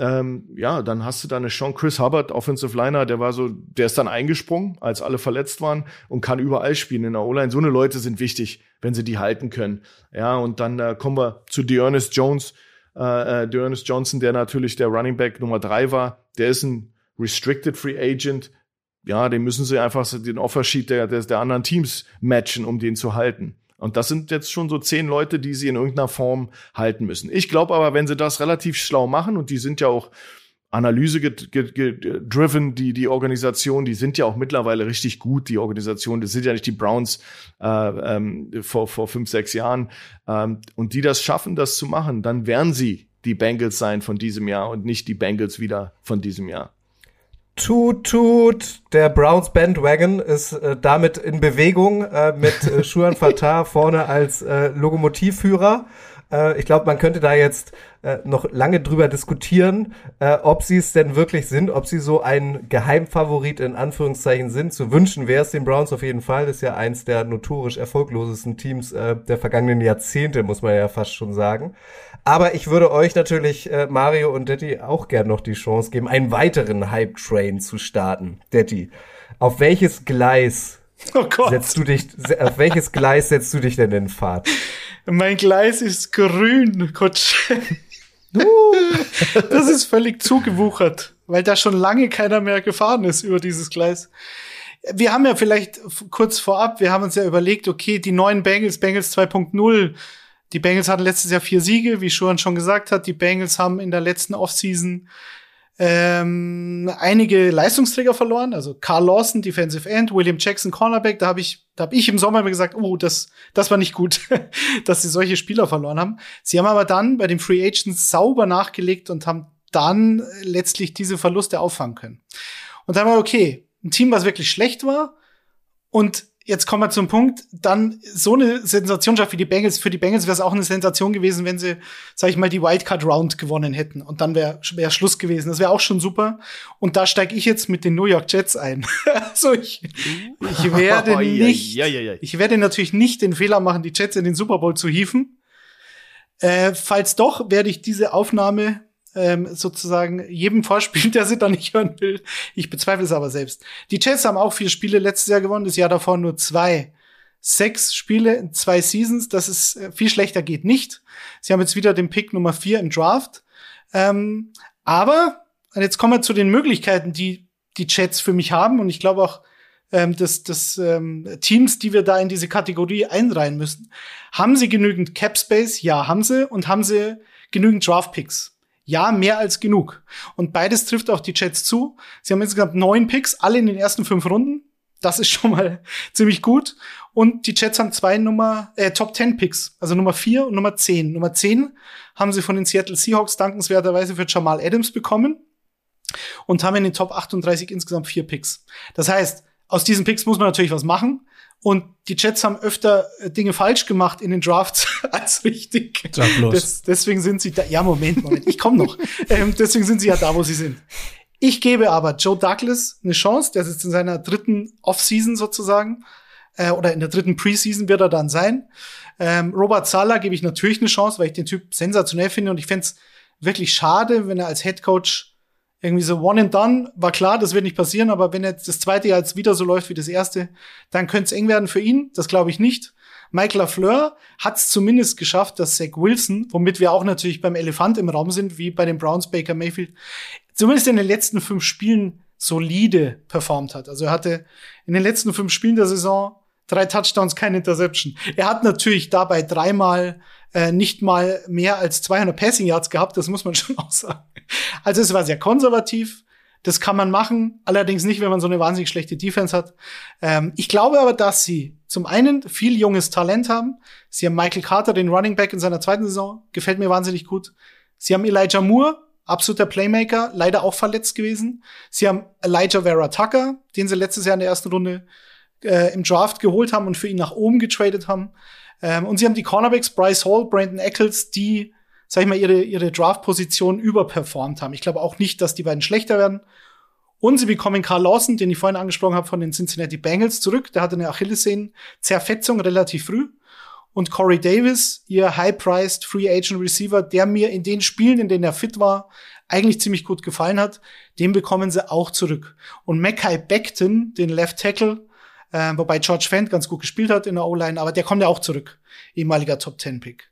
ähm, ja, dann hast du da eine Sean Chris Hubbard, Offensive Liner, der war so, der ist dann eingesprungen, als alle verletzt waren und kann überall spielen in der O-Line. So eine Leute sind wichtig, wenn sie die halten können. Ja, und dann äh, kommen wir zu Dearness Jones, äh, äh Dearness Johnson, der natürlich der Running Back Nummer drei war. Der ist ein Restricted Free Agent. Ja, den müssen sie einfach den Offersheet der, der, der anderen Teams matchen, um den zu halten. Und das sind jetzt schon so zehn Leute, die sie in irgendeiner Form halten müssen. Ich glaube aber, wenn sie das relativ schlau machen, und die sind ja auch Analyse driven, die, die Organisation, die sind ja auch mittlerweile richtig gut, die Organisation. Das sind ja nicht die Browns äh, ähm, vor, vor fünf, sechs Jahren. Ähm, und die das schaffen, das zu machen, dann werden sie die Bengals sein von diesem Jahr und nicht die Bengals wieder von diesem Jahr. Tut, tut, der Browns Bandwagon ist äh, damit in Bewegung äh, mit äh, Shuan Fatah vorne als äh, Lokomotivführer. Äh, ich glaube, man könnte da jetzt äh, noch lange drüber diskutieren, äh, ob sie es denn wirklich sind, ob sie so ein Geheimfavorit in Anführungszeichen sind. Zu wünschen wäre es den Browns auf jeden Fall. Das ist ja eins der notorisch erfolglosesten Teams der vergangenen Jahrzehnte, muss man ja fast schon sagen. Aber ich würde euch natürlich, äh, Mario und Detti, auch gern noch die Chance geben, einen weiteren Hype-Train zu starten. Detti, auf welches Gleis Oh. Setzt du dich, auf welches Gleis setzt du dich denn in Fahrt? Mein Gleis ist grün, Coach. das ist völlig zugewuchert, weil da schon lange keiner mehr gefahren ist über dieses Gleis. Wir haben ja vielleicht kurz vorab, wir haben uns ja überlegt, okay, die neuen Bengals, Bengals 2.0, die Bengals hatten letztes Jahr vier Siege, wie Schuhan schon gesagt hat. Die Bengals haben in der letzten Offseason ähm, einige Leistungsträger verloren, also Carl Lawson, Defensive End, William Jackson, Cornerback. Da habe ich, da habe ich im Sommer gesagt, oh, das, das war nicht gut, dass sie solche Spieler verloren haben. Sie haben aber dann bei den Free Agents sauber nachgelegt und haben dann letztlich diese Verluste auffangen können. Und dann war okay, ein Team, was wirklich schlecht war und jetzt kommen wir zum Punkt, dann so eine Sensation schafft wie die Bengals. Für die Bengals wäre es auch eine Sensation gewesen, wenn sie, sag ich mal, die Wildcard Round gewonnen hätten. Und dann wäre wär Schluss gewesen. Das wäre auch schon super. Und da steige ich jetzt mit den New York Jets ein. also ich, ich werde nicht, ich werde natürlich nicht den Fehler machen, die Jets in den Super Bowl zu hieven. Äh, falls doch, werde ich diese Aufnahme ähm, sozusagen jedem vorspielen, der sie dann nicht hören will. Ich bezweifle es aber selbst. Die Jets haben auch vier Spiele letztes Jahr gewonnen, das Jahr davor nur zwei. Sechs Spiele in zwei Seasons, das ist äh, viel schlechter geht nicht. Sie haben jetzt wieder den Pick Nummer vier im Draft. Ähm, aber jetzt kommen wir zu den Möglichkeiten, die die Jets für mich haben. Und ich glaube auch, ähm, des, des ähm, Teams, die wir da in diese Kategorie einreihen müssen. Haben sie genügend Cap Space? Ja, haben sie. Und haben sie genügend Draft Picks? Ja, mehr als genug. Und beides trifft auch die Jets zu. Sie haben insgesamt neun Picks, alle in den ersten fünf Runden. Das ist schon mal ziemlich gut. Und die Jets haben zwei Nummer, äh, Top 10 Picks, also Nummer vier und Nummer zehn. Nummer zehn haben sie von den Seattle Seahawks dankenswerterweise für Jamal Adams bekommen und haben in den Top 38 insgesamt vier Picks. Das heißt, aus diesen Picks muss man natürlich was machen. Und die Jets haben öfter äh, Dinge falsch gemacht in den Drafts als richtig. Sag bloß. Des, deswegen sind sie da. Ja, Moment, Moment, ich komme noch. ähm, deswegen sind sie ja da, wo sie sind. Ich gebe aber Joe Douglas eine Chance. Der ist jetzt in seiner dritten Offseason sozusagen. Äh, oder in der dritten Preseason wird er dann sein. Ähm, Robert Sala gebe ich natürlich eine Chance, weil ich den Typ sensationell finde. Und ich fände es wirklich schade, wenn er als Head Coach irgendwie so one and done, war klar, das wird nicht passieren, aber wenn jetzt das zweite Jahr jetzt wieder so läuft wie das erste, dann könnte es eng werden für ihn, das glaube ich nicht. Mike LaFleur hat es zumindest geschafft, dass Zach Wilson, womit wir auch natürlich beim Elefant im Raum sind, wie bei den Browns Baker Mayfield, zumindest in den letzten fünf Spielen solide performt hat. Also er hatte in den letzten fünf Spielen der Saison drei Touchdowns, keine Interception. Er hat natürlich dabei dreimal äh, nicht mal mehr als 200 Passing Yards gehabt, das muss man schon auch sagen. Also es war sehr konservativ. Das kann man machen, allerdings nicht, wenn man so eine wahnsinnig schlechte Defense hat. Ähm, ich glaube aber, dass sie zum einen viel junges Talent haben. Sie haben Michael Carter, den Running Back in seiner zweiten Saison, gefällt mir wahnsinnig gut. Sie haben Elijah Moore, absoluter Playmaker, leider auch verletzt gewesen. Sie haben Elijah Vera Tucker, den sie letztes Jahr in der ersten Runde äh, im Draft geholt haben und für ihn nach oben getradet haben. Ähm, und sie haben die Cornerbacks Bryce Hall, Brandon Eccles, die, sag ich mal, ihre, ihre Draft-Position überperformt haben. Ich glaube auch nicht, dass die beiden schlechter werden. Und sie bekommen Carl Lawson, den ich vorhin angesprochen habe, von den Cincinnati Bengals zurück. Der hatte eine Achillessehnen-Zerfetzung relativ früh. und Corey Davis, ihr high-priced Free Agent Receiver, der mir in den Spielen, in denen er fit war, eigentlich ziemlich gut gefallen hat, den bekommen sie auch zurück. Und Mackay Beckton, den Left Tackle, äh, wobei George Fent ganz gut gespielt hat in der O-Line, aber der kommt ja auch zurück, ehemaliger Top 10 Pick.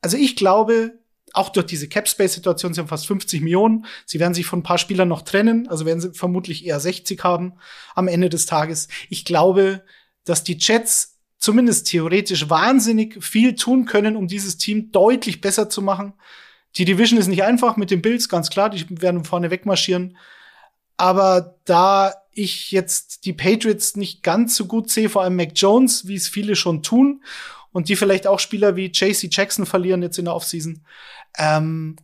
Also ich glaube, auch durch diese Cap-Space-Situation sind fast 50 Millionen. Sie werden sich von ein paar Spielern noch trennen, also werden sie vermutlich eher 60 haben am Ende des Tages. Ich glaube, dass die Jets zumindest theoretisch wahnsinnig viel tun können, um dieses Team deutlich besser zu machen. Die Division ist nicht einfach mit den Bills, ganz klar, die werden vorne wegmarschieren. Aber da ich jetzt die Patriots nicht ganz so gut sehe, vor allem Mac Jones, wie es viele schon tun, und die vielleicht auch Spieler wie JC Jackson verlieren jetzt in der Offseason, ähm,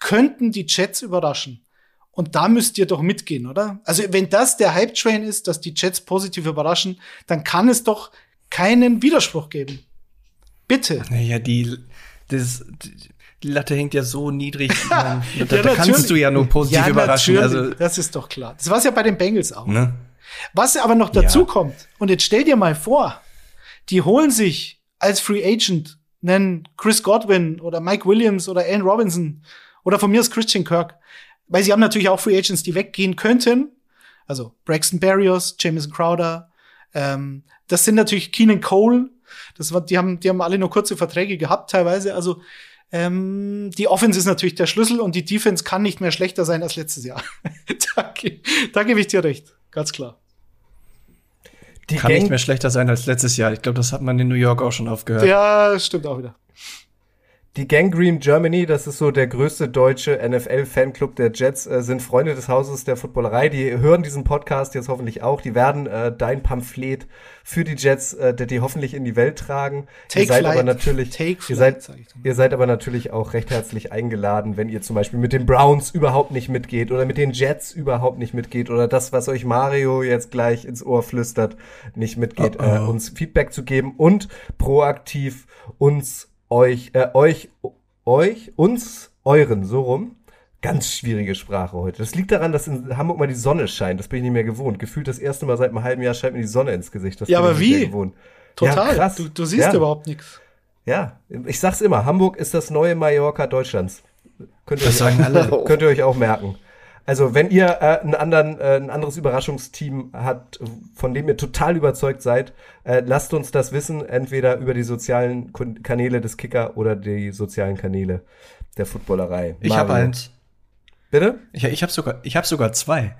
könnten die Jets überraschen. Und da müsst ihr doch mitgehen, oder? Also wenn das der Hype-Train ist, dass die Jets positiv überraschen, dann kann es doch keinen Widerspruch geben. Bitte. Naja, die, das, die Latte hängt ja so niedrig. da, ja, da kannst du ja nur positiv ja, überraschen. Also, das ist doch klar. Das war ja bei den Bengals auch. Ne? Was aber noch dazu ja. kommt, und jetzt stell dir mal vor, die holen sich als Free Agent nennen Chris Godwin oder Mike Williams oder Allen Robinson oder von mir ist Christian Kirk. Weil sie haben natürlich auch Free Agents, die weggehen könnten. Also Braxton Berrios, Jameson Crowder. Ähm, das sind natürlich Keenan Cole. Das war, die haben, die haben alle nur kurze Verträge gehabt teilweise. Also ähm, die Offense ist natürlich der Schlüssel und die Defense kann nicht mehr schlechter sein als letztes Jahr. da, da gebe ich dir recht, ganz klar. Die kann Gang nicht mehr schlechter sein als letztes Jahr. Ich glaube, das hat man in New York auch schon aufgehört. Ja, stimmt auch wieder. Die Gangrene Germany, das ist so der größte deutsche NFL-Fanclub der Jets, äh, sind Freunde des Hauses der Footballerei. Die hören diesen Podcast jetzt hoffentlich auch. Die werden äh, dein Pamphlet für die Jets, äh, die hoffentlich in die Welt tragen. Take ihr seid flight. aber natürlich, Take ihr seid, ihr seid aber natürlich auch recht herzlich eingeladen, wenn ihr zum Beispiel mit den Browns überhaupt nicht mitgeht oder mit den Jets überhaupt nicht mitgeht oder das, was euch Mario jetzt gleich ins Ohr flüstert, nicht mitgeht, oh oh. Äh, uns Feedback zu geben und proaktiv uns euch, äh, euch, euch, uns, euren, so rum. Ganz schwierige Sprache heute. Das liegt daran, dass in Hamburg mal die Sonne scheint. Das bin ich nicht mehr gewohnt. Gefühlt das erste Mal seit einem halben Jahr scheint mir die Sonne ins Gesicht. Das ja, aber wie? Total. Ja, krass. Du, du siehst ja. überhaupt nichts. Ja, ich sag's immer. Hamburg ist das neue Mallorca Deutschlands. Könnt ihr, euch, sagen alle. könnt ihr euch auch merken. Also wenn ihr äh, einen anderen, äh, ein anderes Überraschungsteam habt, von dem ihr total überzeugt seid, äh, lasst uns das wissen, entweder über die sozialen Kanäle des Kicker oder die sozialen Kanäle der Footballerei. Ich habe eins. Bitte? Ich, ich habe sogar, ich habe sogar zwei.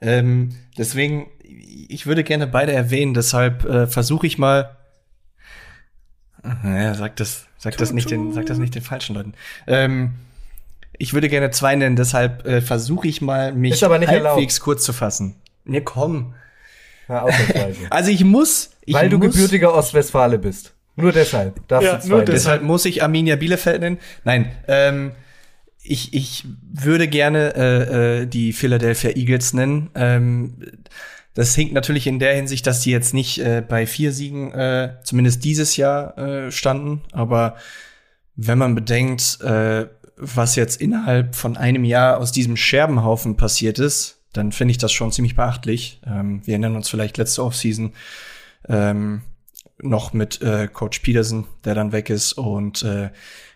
Ähm, deswegen, ich würde gerne beide erwähnen. Deshalb äh, versuche ich mal. Naja, sag das, sag das nicht den, sag das nicht den falschen Leuten. Ähm, ich würde gerne zwei nennen, deshalb äh, versuche ich mal, mich Ist aber nicht halbwegs erlaubt. kurz zu fassen. Nee, komm. Also ich muss. Ich Weil du muss, gebürtiger Ostwestfale bist. Nur deshalb darfst ja, du zwei nur deshalb muss ich Arminia Bielefeld nennen. Nein, ähm, ich, ich würde gerne äh, äh, die Philadelphia Eagles nennen. Ähm, das hinkt natürlich in der Hinsicht, dass die jetzt nicht äh, bei vier Siegen äh, zumindest dieses Jahr äh, standen. Aber wenn man bedenkt, äh, was jetzt innerhalb von einem Jahr aus diesem Scherbenhaufen passiert ist, dann finde ich das schon ziemlich beachtlich. Ähm, wir erinnern uns vielleicht letzte Offseason ähm, noch mit äh, Coach Peterson, der dann weg ist, und äh,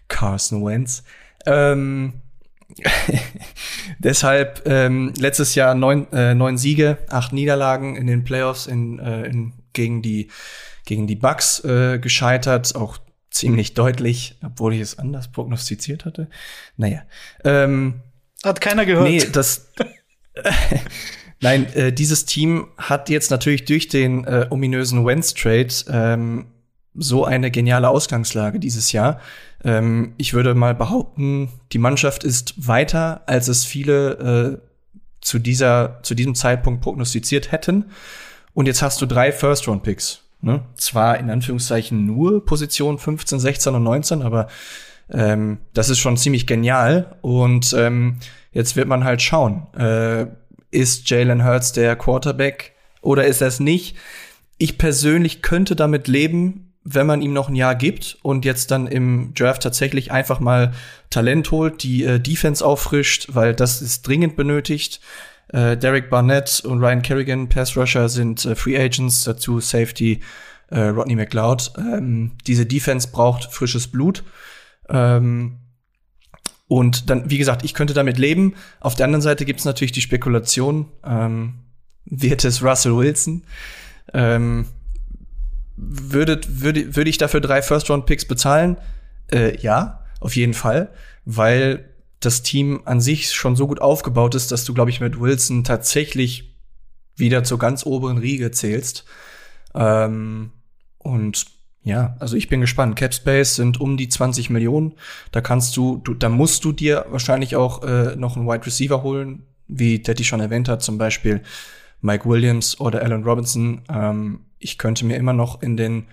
Carson Wentz. Ähm, deshalb ähm, letztes Jahr neun, äh, neun Siege, acht Niederlagen in den Playoffs in, äh, in, gegen die gegen die Bucks äh, gescheitert, auch ziemlich deutlich, obwohl ich es anders prognostiziert hatte. Naja. Ähm, hat keiner gehört. Nee, das. Nein, äh, dieses Team hat jetzt natürlich durch den äh, ominösen Wentz-Trade ähm, so eine geniale Ausgangslage dieses Jahr. Ähm, ich würde mal behaupten, die Mannschaft ist weiter, als es viele äh, zu dieser zu diesem Zeitpunkt prognostiziert hätten. Und jetzt hast du drei First-Round-Picks. Ne? Zwar in Anführungszeichen nur Position 15, 16 und 19, aber ähm, das ist schon ziemlich genial. Und ähm, jetzt wird man halt schauen, äh, ist Jalen Hurts der Quarterback oder ist er es nicht? Ich persönlich könnte damit leben, wenn man ihm noch ein Jahr gibt und jetzt dann im Draft tatsächlich einfach mal Talent holt, die äh, Defense auffrischt, weil das ist dringend benötigt. Äh, Derek Barnett und Ryan Kerrigan, Pass Rusher, sind äh, Free Agents, dazu Safety äh, Rodney McLeod. Ähm, diese Defense braucht frisches Blut. Ähm, und dann, wie gesagt, ich könnte damit leben. Auf der anderen Seite gibt es natürlich die Spekulation, ähm, wird es Russell Wilson? Ähm, würdet, würde, würde ich dafür drei First-Round-Picks bezahlen? Äh, ja, auf jeden Fall, weil das Team an sich schon so gut aufgebaut ist, dass du, glaube ich, mit Wilson tatsächlich wieder zur ganz oberen Riege zählst. Ähm, und ja, also ich bin gespannt. Cap Space sind um die 20 Millionen. Da kannst du, du da musst du dir wahrscheinlich auch äh, noch einen Wide Receiver holen, wie Daddy schon erwähnt hat, zum Beispiel Mike Williams oder Allen Robinson. Ähm, ich könnte mir immer noch in den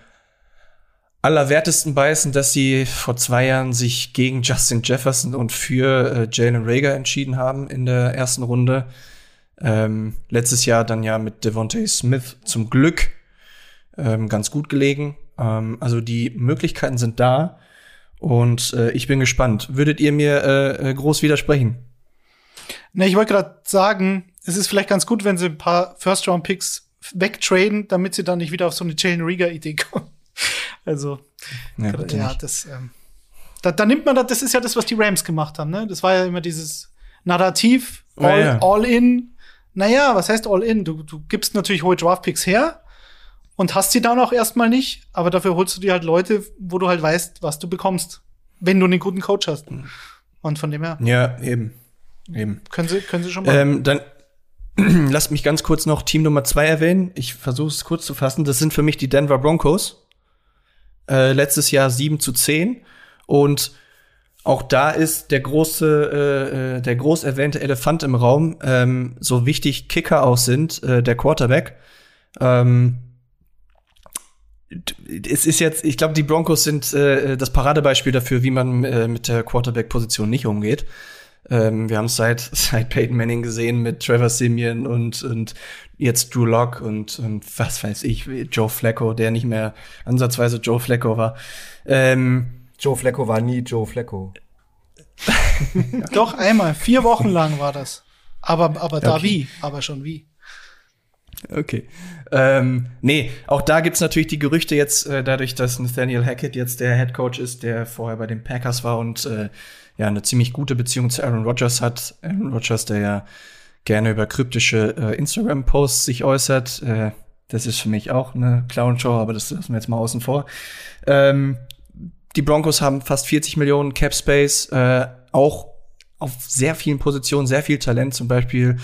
allerwertesten beißen, dass sie vor zwei Jahren sich gegen Justin Jefferson und für äh, Jalen Rager entschieden haben in der ersten Runde. Ähm, letztes Jahr dann ja mit Devontae Smith zum Glück ähm, ganz gut gelegen. Ähm, also die Möglichkeiten sind da und äh, ich bin gespannt. Würdet ihr mir äh, äh groß widersprechen? Na, ich wollte gerade sagen, es ist vielleicht ganz gut, wenn sie ein paar First-Round-Picks wegtraden, damit sie dann nicht wieder auf so eine Jalen Rieger-Idee kommen. Also, ja, ja das, ähm, da, da, nimmt man das, das ist ja das, was die Rams gemacht haben, ne? Das war ja immer dieses Narrativ, all, ja, ja. all in. Naja, was heißt all in? Du, du gibst natürlich hohe Draft-Picks her und hast sie dann auch erstmal nicht, aber dafür holst du dir halt Leute, wo du halt weißt, was du bekommst, wenn du einen guten Coach hast. Mhm. Und von dem her. Ja, eben. Eben. Können Sie, können Sie schon mal. Ähm, dann lasst mich ganz kurz noch Team Nummer zwei erwähnen. Ich versuche es kurz zu fassen. Das sind für mich die Denver Broncos. Äh, letztes Jahr 7 zu 10. Und auch da ist der große, äh, äh, der groß erwähnte Elefant im Raum, ähm, so wichtig Kicker auch sind, äh, der Quarterback. Ähm, es ist jetzt, ich glaube, die Broncos sind äh, das Paradebeispiel dafür, wie man äh, mit der Quarterback-Position nicht umgeht. Ähm, wir haben es seit, seit Peyton Manning gesehen mit Trevor Simeon und, und jetzt Drew Locke und, und was weiß ich, Joe Flacco, der nicht mehr ansatzweise Joe Flacco war. Ähm, Joe Flacco war nie Joe Flacco. Doch, einmal. Vier Wochen lang war das. Aber, aber da okay. wie? Aber schon wie? Okay. Ähm, nee, auch da gibt's natürlich die Gerüchte jetzt, äh, dadurch, dass Nathaniel Hackett jetzt der Head Coach ist, der vorher bei den Packers war und äh, ja eine ziemlich gute Beziehung zu Aaron Rodgers hat. Aaron Rodgers, der ja gerne über kryptische äh, Instagram-Posts sich äußert. Äh, das ist für mich auch eine Clown-Show, aber das lassen wir jetzt mal außen vor. Ähm, die Broncos haben fast 40 Millionen Cap Space, äh, auch auf sehr vielen Positionen, sehr viel Talent, zum Beispiel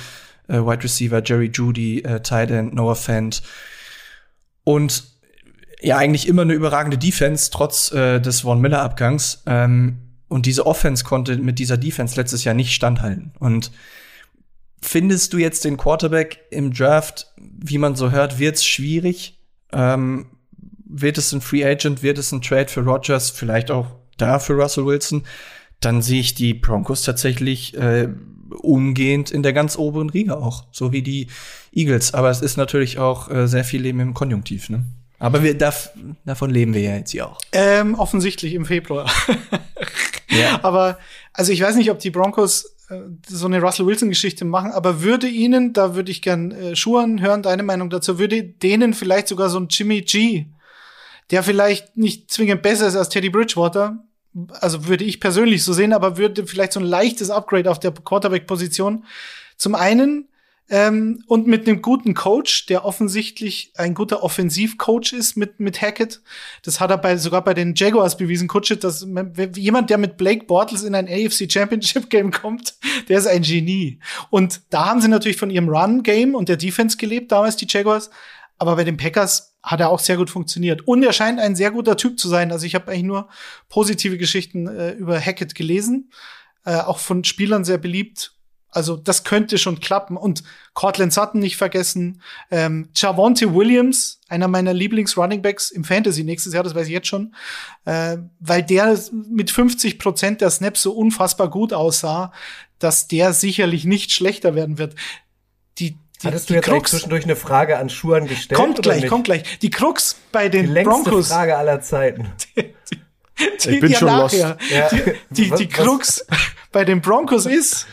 äh, Wide Receiver Jerry Judy, äh, Tight End Noah Fant und ja eigentlich immer eine überragende Defense trotz äh, des Von Miller Abgangs. Ähm, und diese Offense konnte mit dieser Defense letztes Jahr nicht standhalten. Und findest du jetzt den Quarterback im Draft, wie man so hört, wird's schwierig? Ähm, wird es ein Free Agent? Wird es ein Trade für Rogers? Vielleicht auch da für Russell Wilson? Dann sehe ich die Broncos tatsächlich äh, umgehend in der ganz oberen Riga auch, so wie die Eagles. Aber es ist natürlich auch äh, sehr viel Leben im Konjunktiv, ne? Aber wir darf, davon leben wir ja jetzt hier auch. Ähm, offensichtlich im Februar. ja. Aber also ich weiß nicht, ob die Broncos äh, so eine Russell Wilson-Geschichte machen, aber würde ihnen, da würde ich gern äh, Schuhan hören, deine Meinung dazu, würde denen vielleicht sogar so ein Jimmy G, der vielleicht nicht zwingend besser ist als Teddy Bridgewater, also würde ich persönlich so sehen, aber würde vielleicht so ein leichtes Upgrade auf der Quarterback-Position zum einen ähm, und mit einem guten Coach, der offensichtlich ein guter Offensivcoach ist mit, mit Hackett. Das hat er bei, sogar bei den Jaguars bewiesen, Kutschit, dass jemand, der mit Blake Bortles in ein AFC Championship Game kommt, der ist ein Genie. Und da haben sie natürlich von ihrem Run-Game und der Defense gelebt, damals die Jaguars. Aber bei den Packers hat er auch sehr gut funktioniert. Und er scheint ein sehr guter Typ zu sein. Also ich habe eigentlich nur positive Geschichten äh, über Hackett gelesen. Äh, auch von Spielern sehr beliebt. Also das könnte schon klappen. Und Cortland Sutton nicht vergessen. Ähm, Javonte Williams, einer meiner Lieblings-Runningbacks im Fantasy nächstes Jahr, das weiß ich jetzt schon. Äh, weil der mit 50 Prozent der Snaps so unfassbar gut aussah, dass der sicherlich nicht schlechter werden wird. Die, die, Hattest du jetzt Krux, zwischendurch eine Frage an Schuhen gestellt? Kommt gleich, nicht? kommt gleich. Die Krux bei den die längste Broncos. Frage aller Zeiten. Die, die, ich bin schon nachher. lost. Ja. Die, die, die Krux bei den Broncos ist,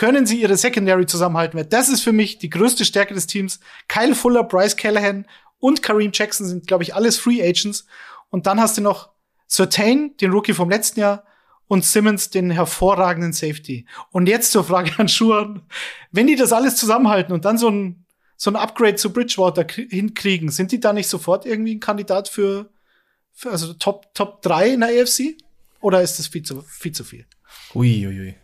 können sie ihre Secondary zusammenhalten. Das ist für mich die größte Stärke des Teams. Kyle Fuller, Bryce Callahan und Kareem Jackson sind, glaube ich, alles Free Agents. Und dann hast du noch Certain, den Rookie vom letzten Jahr, und Simmons, den hervorragenden Safety. Und jetzt zur Frage an Schuhan. Wenn die das alles zusammenhalten und dann so ein, so ein Upgrade zu Bridgewater hinkriegen, sind die da nicht sofort irgendwie ein Kandidat für, für also Top, Top 3 in der AFC? Oder ist das viel zu, viel zu viel? Ui, ui, ui.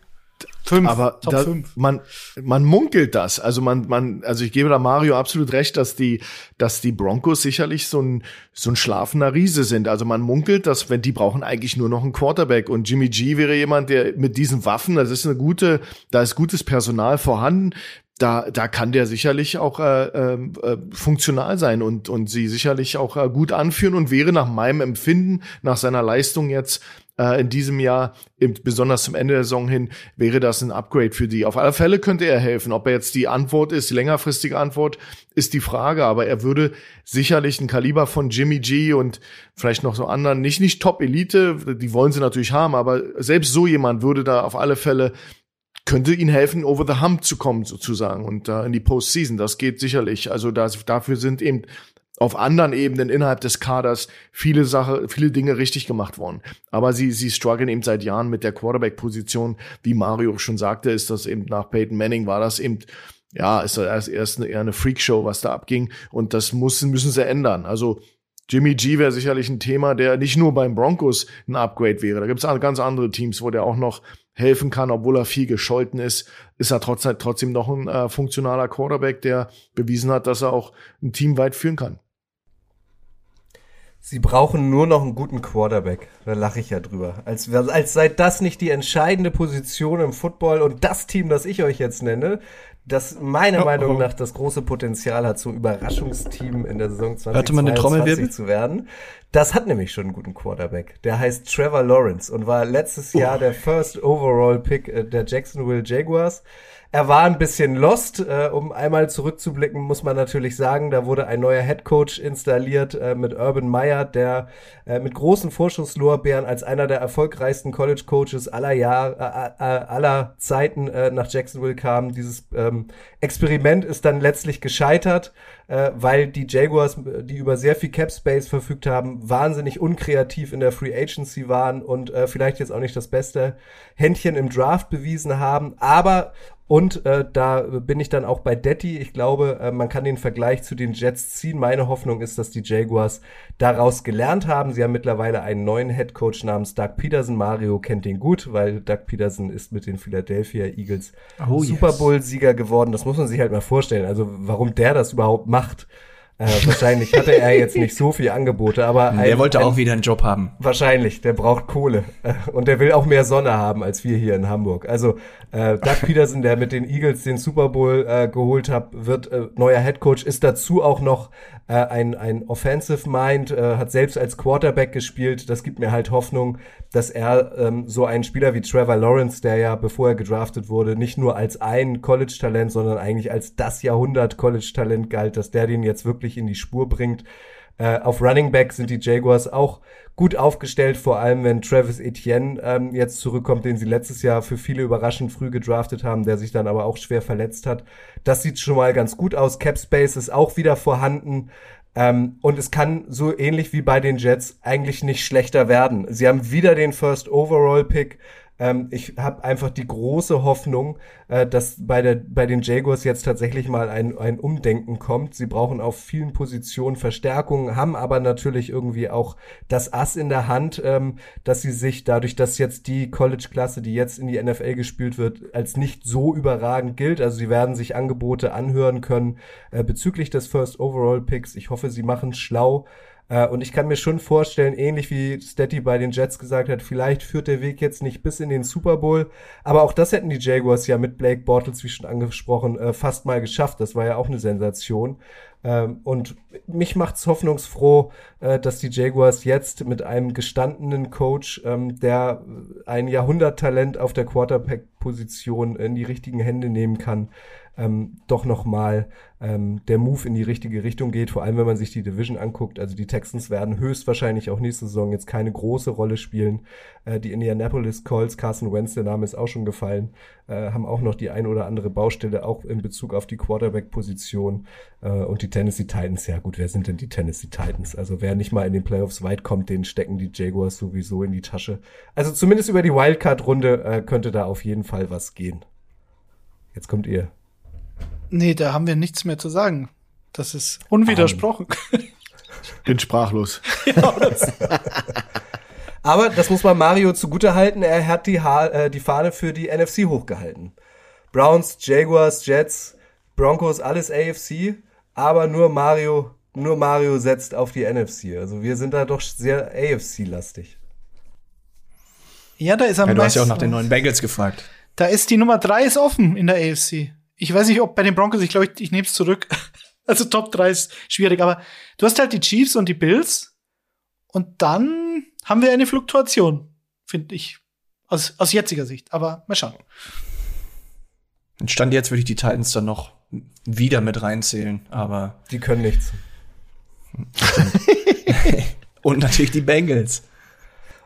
Fünf, aber Top da, fünf. man man munkelt das. Also man man also ich gebe da Mario absolut recht, dass die dass die Broncos sicherlich so ein so ein schlafender Riese sind. Also man munkelt, dass wenn die brauchen eigentlich nur noch einen Quarterback und Jimmy G wäre jemand, der mit diesen Waffen, das ist eine gute, da ist gutes Personal vorhanden. Da, da kann der sicherlich auch äh, äh, funktional sein und, und sie sicherlich auch äh, gut anführen und wäre nach meinem Empfinden, nach seiner Leistung jetzt äh, in diesem Jahr, im, besonders zum Ende der Saison hin, wäre das ein Upgrade für die. Auf alle Fälle könnte er helfen. Ob er jetzt die Antwort ist, die längerfristige Antwort, ist die Frage. Aber er würde sicherlich ein Kaliber von Jimmy G und vielleicht noch so anderen, nicht, nicht Top-Elite, die wollen sie natürlich haben, aber selbst so jemand würde da auf alle Fälle könnte ihnen helfen, over the hump zu kommen, sozusagen, und uh, in die Postseason. Das geht sicherlich. Also das, dafür sind eben auf anderen Ebenen innerhalb des Kaders viele Sache, viele Dinge richtig gemacht worden. Aber sie, sie strugglen eben seit Jahren mit der Quarterback-Position. Wie Mario schon sagte, ist das eben nach Peyton Manning war das eben, ja, ist das erst eine, eher eine Freakshow, was da abging. Und das müssen, müssen sie ändern. Also, Jimmy G wäre sicherlich ein Thema, der nicht nur beim Broncos ein Upgrade wäre. Da gibt es ganz andere Teams, wo der auch noch helfen kann, obwohl er viel gescholten ist, ist er trotzdem, trotzdem noch ein äh, funktionaler Quarterback, der bewiesen hat, dass er auch ein Team weit führen kann. Sie brauchen nur noch einen guten Quarterback. Da lache ich ja drüber. Als, als sei das nicht die entscheidende Position im Football und das Team, das ich euch jetzt nenne, das meiner oh, Meinung oh. nach das große Potenzial hat, zum Überraschungsteam in der Saison 2022 zu werden. Das hat nämlich schon einen guten Quarterback. Der heißt Trevor Lawrence und war letztes Jahr oh. der First Overall Pick äh, der Jacksonville Jaguars. Er war ein bisschen lost. Äh, um einmal zurückzublicken, muss man natürlich sagen, da wurde ein neuer Head Coach installiert äh, mit Urban Meyer, der äh, mit großen Vorschusslorbeeren als einer der erfolgreichsten College Coaches aller Jahr, äh, äh, aller Zeiten äh, nach Jacksonville kam. Dieses ähm, Experiment ist dann letztlich gescheitert, äh, weil die Jaguars, die über sehr viel Cap Space verfügt haben, wahnsinnig unkreativ in der Free Agency waren und äh, vielleicht jetzt auch nicht das beste Händchen im Draft bewiesen haben. Aber und äh, da bin ich dann auch bei Detti. Ich glaube, äh, man kann den Vergleich zu den Jets ziehen. Meine Hoffnung ist, dass die Jaguars daraus gelernt haben. Sie haben mittlerweile einen neuen Head Coach namens Doug Peterson. Mario kennt den gut, weil Doug Peterson ist mit den Philadelphia Eagles oh, Super Bowl-Sieger geworden. Das muss man sich halt mal vorstellen. Also warum der das überhaupt macht. Äh, wahrscheinlich hatte er jetzt nicht so viel Angebote, aber ein, der wollte ein, auch wieder einen Job haben. Wahrscheinlich, der braucht Kohle äh, und der will auch mehr Sonne haben als wir hier in Hamburg. Also äh, Doug Peterson, der mit den Eagles den Super Bowl äh, geholt hat, wird äh, neuer Head Coach, ist dazu auch noch äh, ein ein Offensive Mind, äh, hat selbst als Quarterback gespielt. Das gibt mir halt Hoffnung, dass er ähm, so einen Spieler wie Trevor Lawrence, der ja bevor er gedraftet wurde, nicht nur als ein College-Talent, sondern eigentlich als das Jahrhundert College-Talent galt, dass der den jetzt wirklich in die Spur bringt. Äh, auf Running Back sind die Jaguars auch gut aufgestellt, vor allem wenn Travis Etienne ähm, jetzt zurückkommt, den sie letztes Jahr für viele überraschend früh gedraftet haben, der sich dann aber auch schwer verletzt hat. Das sieht schon mal ganz gut aus. Cap Space ist auch wieder vorhanden. Ähm, und es kann so ähnlich wie bei den Jets eigentlich nicht schlechter werden. Sie haben wieder den First Overall Pick. Ähm, ich habe einfach die große Hoffnung, äh, dass bei, der, bei den Jaguars jetzt tatsächlich mal ein, ein Umdenken kommt. Sie brauchen auf vielen Positionen Verstärkungen, haben aber natürlich irgendwie auch das Ass in der Hand, ähm, dass sie sich dadurch, dass jetzt die College-Klasse, die jetzt in die NFL gespielt wird, als nicht so überragend gilt. Also sie werden sich Angebote anhören können äh, bezüglich des First Overall Picks. Ich hoffe, sie machen schlau äh, und ich kann mir schon vorstellen, ähnlich wie Stetty bei den Jets gesagt hat, vielleicht führt der Weg jetzt nicht bis in den Super Bowl. Aber auch das hätten die Jaguars ja mit Blake Bortles, wie schon angesprochen, äh, fast mal geschafft. Das war ja auch eine Sensation. Ähm, und mich macht's hoffnungsfroh, äh, dass die Jaguars jetzt mit einem gestandenen Coach, ähm, der ein Jahrhunderttalent auf der Quarterback-Position in die richtigen Hände nehmen kann, ähm, doch nochmal ähm, der Move in die richtige Richtung geht, vor allem wenn man sich die Division anguckt. Also die Texans werden höchstwahrscheinlich auch nächste Saison jetzt keine große Rolle spielen. Äh, die Indianapolis Colts, Carson Wentz, der Name ist auch schon gefallen, äh, haben auch noch die ein oder andere Baustelle, auch in Bezug auf die Quarterback-Position. Äh, und die Tennessee Titans, ja gut, wer sind denn die Tennessee Titans? Also wer nicht mal in den Playoffs weit kommt, den stecken die Jaguars sowieso in die Tasche. Also zumindest über die Wildcard-Runde äh, könnte da auf jeden Fall was gehen. Jetzt kommt ihr. Nee, da haben wir nichts mehr zu sagen. Das ist unwidersprochen. Bin sprachlos. Aber das muss man Mario zugute halten, er hat die, ha äh, die Fahne für die NFC hochgehalten. Browns, Jaguars, Jets, Broncos, alles AFC, aber nur Mario, nur Mario setzt auf die NFC. Also wir sind da doch sehr AFC-lastig. Ja, da ist am Ja, du hast ja auch nach den neuen Bengals gefragt. Da ist die Nummer drei ist offen in der AFC. Ich weiß nicht, ob bei den Broncos, ich glaube, ich, ich nehme es zurück. Also Top 3 ist schwierig, aber du hast halt die Chiefs und die Bills und dann haben wir eine Fluktuation, finde ich. Aus, aus jetziger Sicht. Aber mal schauen. Stand jetzt würde ich die Titans dann noch wieder mit reinzählen, aber Die können nichts. und natürlich die Bengals.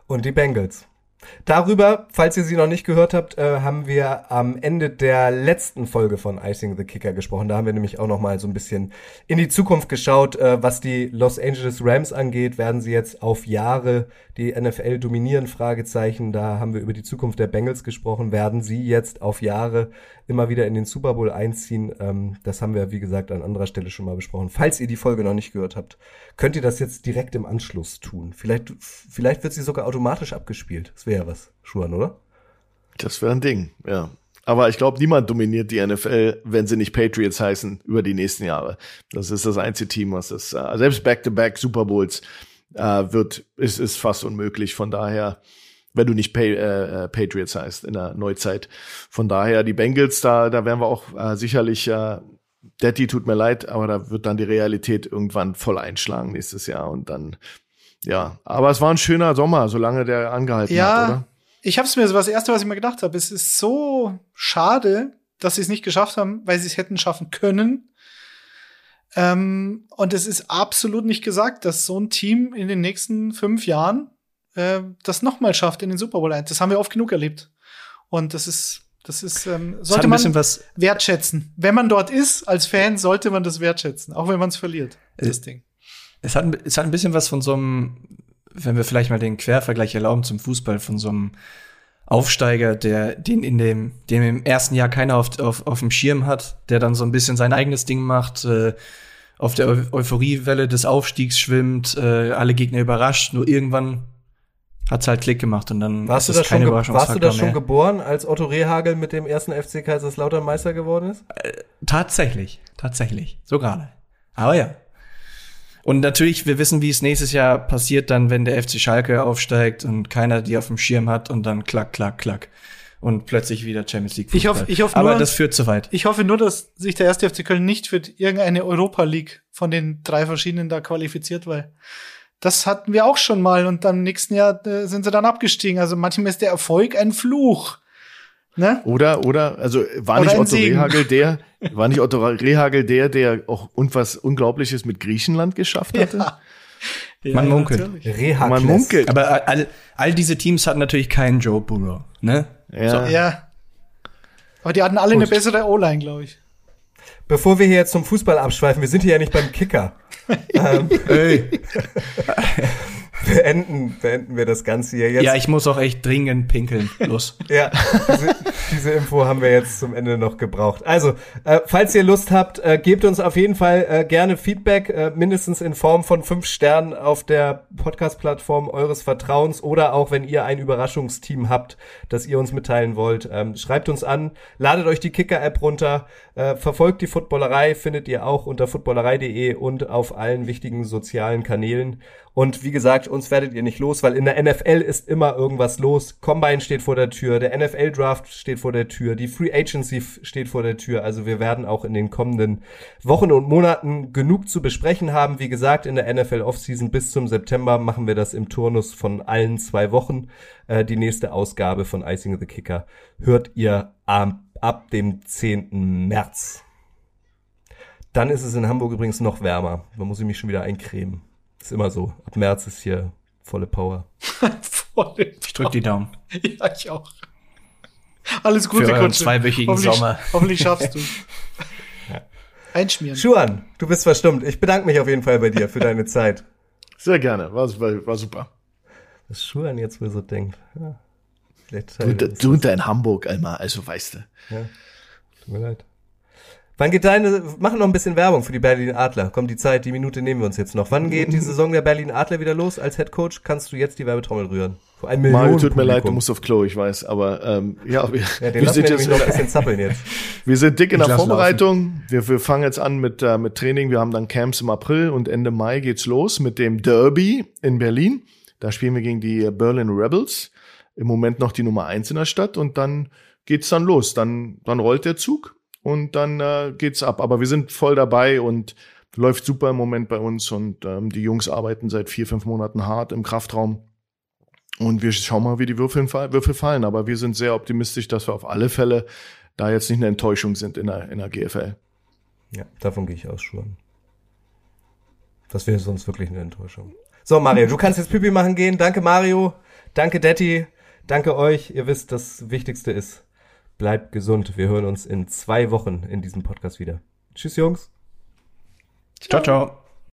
Und die Bengals. Darüber, falls ihr sie noch nicht gehört habt, äh, haben wir am Ende der letzten Folge von Icing the Kicker gesprochen. Da haben wir nämlich auch noch mal so ein bisschen in die Zukunft geschaut, äh, was die Los Angeles Rams angeht. Werden sie jetzt auf Jahre die NFL dominieren? Fragezeichen. Da haben wir über die Zukunft der Bengals gesprochen. Werden sie jetzt auf Jahre immer wieder in den Super Bowl einziehen? Ähm, das haben wir, wie gesagt, an anderer Stelle schon mal besprochen. Falls ihr die Folge noch nicht gehört habt, könnt ihr das jetzt direkt im Anschluss tun. Vielleicht, vielleicht wird sie sogar automatisch abgespielt. Das wäre ja was, Schuhan, oder? Das wäre ein Ding, ja. Aber ich glaube, niemand dominiert die NFL, wenn sie nicht Patriots heißen, über die nächsten Jahre. Das ist das einzige Team, was das, äh, selbst Back-to-Back Super Bowls äh, wird, ist, ist fast unmöglich. Von daher, wenn du nicht Pay, äh, äh, Patriots heißt in der Neuzeit. Von daher, die Bengals, da, da werden wir auch äh, sicherlich, äh, Daddy tut mir leid, aber da wird dann die Realität irgendwann voll einschlagen nächstes Jahr und dann, ja. Aber es war ein schöner Sommer, solange der angehalten Ja, hat, oder? ich habe es mir so das erste, was ich mir gedacht habe. Es ist so schade, dass sie es nicht geschafft haben, weil sie es hätten schaffen können. Ähm, und es ist absolut nicht gesagt, dass so ein Team in den nächsten fünf Jahren äh, das nochmal schafft in den Super Bowl 1. Das haben wir oft genug erlebt. Und das ist, das ist, ähm, sollte ein man was, wertschätzen. Wenn man dort ist, als Fan, sollte man das wertschätzen, auch wenn man es verliert, das Äh, Ding. es hat, ein- es hat ein bisschen was von so einem, wenn wir vielleicht mal den Quervergleich erlauben zum Fußball, von so einem Aufsteiger, der den in dem, dem im ersten Jahr keiner auf, auf, auf dem Schirm hat, der dann so ein bisschen sein eigenes Ding macht, äh, auf der Eu Euphoriewelle des Aufstiegs schwimmt, äh, alle Gegner überrascht, nur irgendwann hat's halt Klick gemacht und dann Warst du ist da es schon, warst du da schon geboren, als Otto Rehagel mit dem ersten FC Kaiserslautern Meister geworden ist? Tatsächlich, tatsächlich. So gerade. Aber ja. Und natürlich, wir wissen, wie es nächstes Jahr passiert, dann, wenn der FC Schalke aufsteigt und keiner die auf dem Schirm hat und dann klack, klack, klack. Und plötzlich wieder Champions League. Ich hoffe- ich hoffe Aber nur- das führt zu weit. Ich hoffe nur, dass sich der erste FC Köln nicht für irgendeine Europa League von den drei verschiedenen da qualifiziert, weil das hatten wir auch schon mal und dann im nächsten Jahr äh, sind sie dann abgestiegen. Also manchmal ist der Erfolg ein Fluch. Ne? Oder, oder, also war Oder nicht Otto Segen. Rehagel der, war nicht Otto Rehagel der, der auch und was Unglaubliches mit Griechenland geschafft hatte? Ja. Man munkelt. natürlich. Rehagel. Man munkelt. Aber all, all diese Teams hatten natürlich keinen Joe Burrow, ne? Ja. Ja. Aber die hatten alle eine Gut. bessere O-Line, glaube ich. Bevor wir hier jetzt zum Fußball abschweifen, wir sind hier ja nicht beim Kicker. ähm, beenden, beenden wir das Ganze hier jetzt. Ja, ich muss auch echt dringend pinkeln. Los. Ja, diese, diese Info haben wir jetzt zum Ende noch gebraucht. Also, äh, falls ihr Lust habt, äh, gebt uns auf jeden Fall äh, gerne Feedback, äh, mindestens in Form von fünf Sternen auf der Podcast-Plattform eures Vertrauens oder auch, wenn ihr ein Überraschungsteam habt, das ihr uns mitteilen wollt. Ähm, schreibt uns an, ladet euch die Kicker-App runter, äh, verfolgt die Footballerei, findet ihr auch unter footballerei.de und auf allen wichtigen sozialen Kanälen. Und wie gesagt, uns werdet ihr nicht los, weil in der NFL ist immer irgendwas los. Combine steht vor der Tür, der NFL-Draft steht steht vor der Tür, die Free Agency steht vor der Tür. Also wir werden auch in den kommenden Wochen und Monaten genug zu besprechen haben. Wie gesagt, in der NFL Offseason bis zum September machen wir das im Turnus von allen zwei Wochen. Äh, die nächste Ausgabe von Icing the Kicker hört ihr ab, ab dem 10. März. Dann ist es in Hamburg übrigens noch wärmer. Da muss ich mich schon wieder eincremen. Ist immer so. Ab März ist hier volle Power. volle Ich drück die Daumen. Ja, ich auch. Alles Gute, Für euren zweiwöchigen hoffentlich, Sommer. Hoffentlich schaffst du. Einschmieren. Schuan, du bist verstummt. Ich bedanke mich auf jeden Fall bei dir für deine Zeit. Sehr gerne, war, war, war super. Was Schuan jetzt wohl so denkt. Ja. Du, du unter in Hamburg einmal, also weißt du. Ja, tut mir leid. Wann geht deine, machen noch ein bisschen Werbung für die Berlin Adler. Kommt die Zeit, die Minute nehmen wir uns jetzt noch. Wann geht die Saison der Berlin Adler wieder los? Als Head Coach kannst du jetzt die Werbetrommel rühren. Vor einem Mario, tut mir leid, du musst auf Klo, ich weiß, aber ähm, ja, wir, ja, den wir sind jetzt noch ein bisschen zappeln jetzt. Wir sind dick in ich der Vorbereitung. Wir, wir fangen jetzt an mit äh, mit Training. Wir haben dann Camps im April und Ende Mai geht's los mit dem Derby in Berlin. Da spielen wir gegen die Berlin Rebels. Im Moment noch die Nummer eins in der Stadt und dann geht's dann los. Dann dann rollt der Zug und dann äh, geht's ab. Aber wir sind voll dabei und läuft super im Moment bei uns und ähm, die Jungs arbeiten seit vier, fünf Monaten hart im Kraftraum. Und wir schauen mal, wie die Würfel, Würfel fallen. Aber wir sind sehr optimistisch, dass wir auf alle Fälle da jetzt nicht eine Enttäuschung sind in der, in der GFL. Ja, davon gehe ich aus schon. Das wäre sonst wirklich eine Enttäuschung. So, Mario, du kannst jetzt Pipi machen gehen. Danke, Mario. Danke, Detti. Danke euch. Ihr wisst, das Wichtigste ist, Bleibt gesund. Wir hören uns in zwei Wochen in diesem Podcast wieder. Tschüss, Jungs. Ciao, ciao.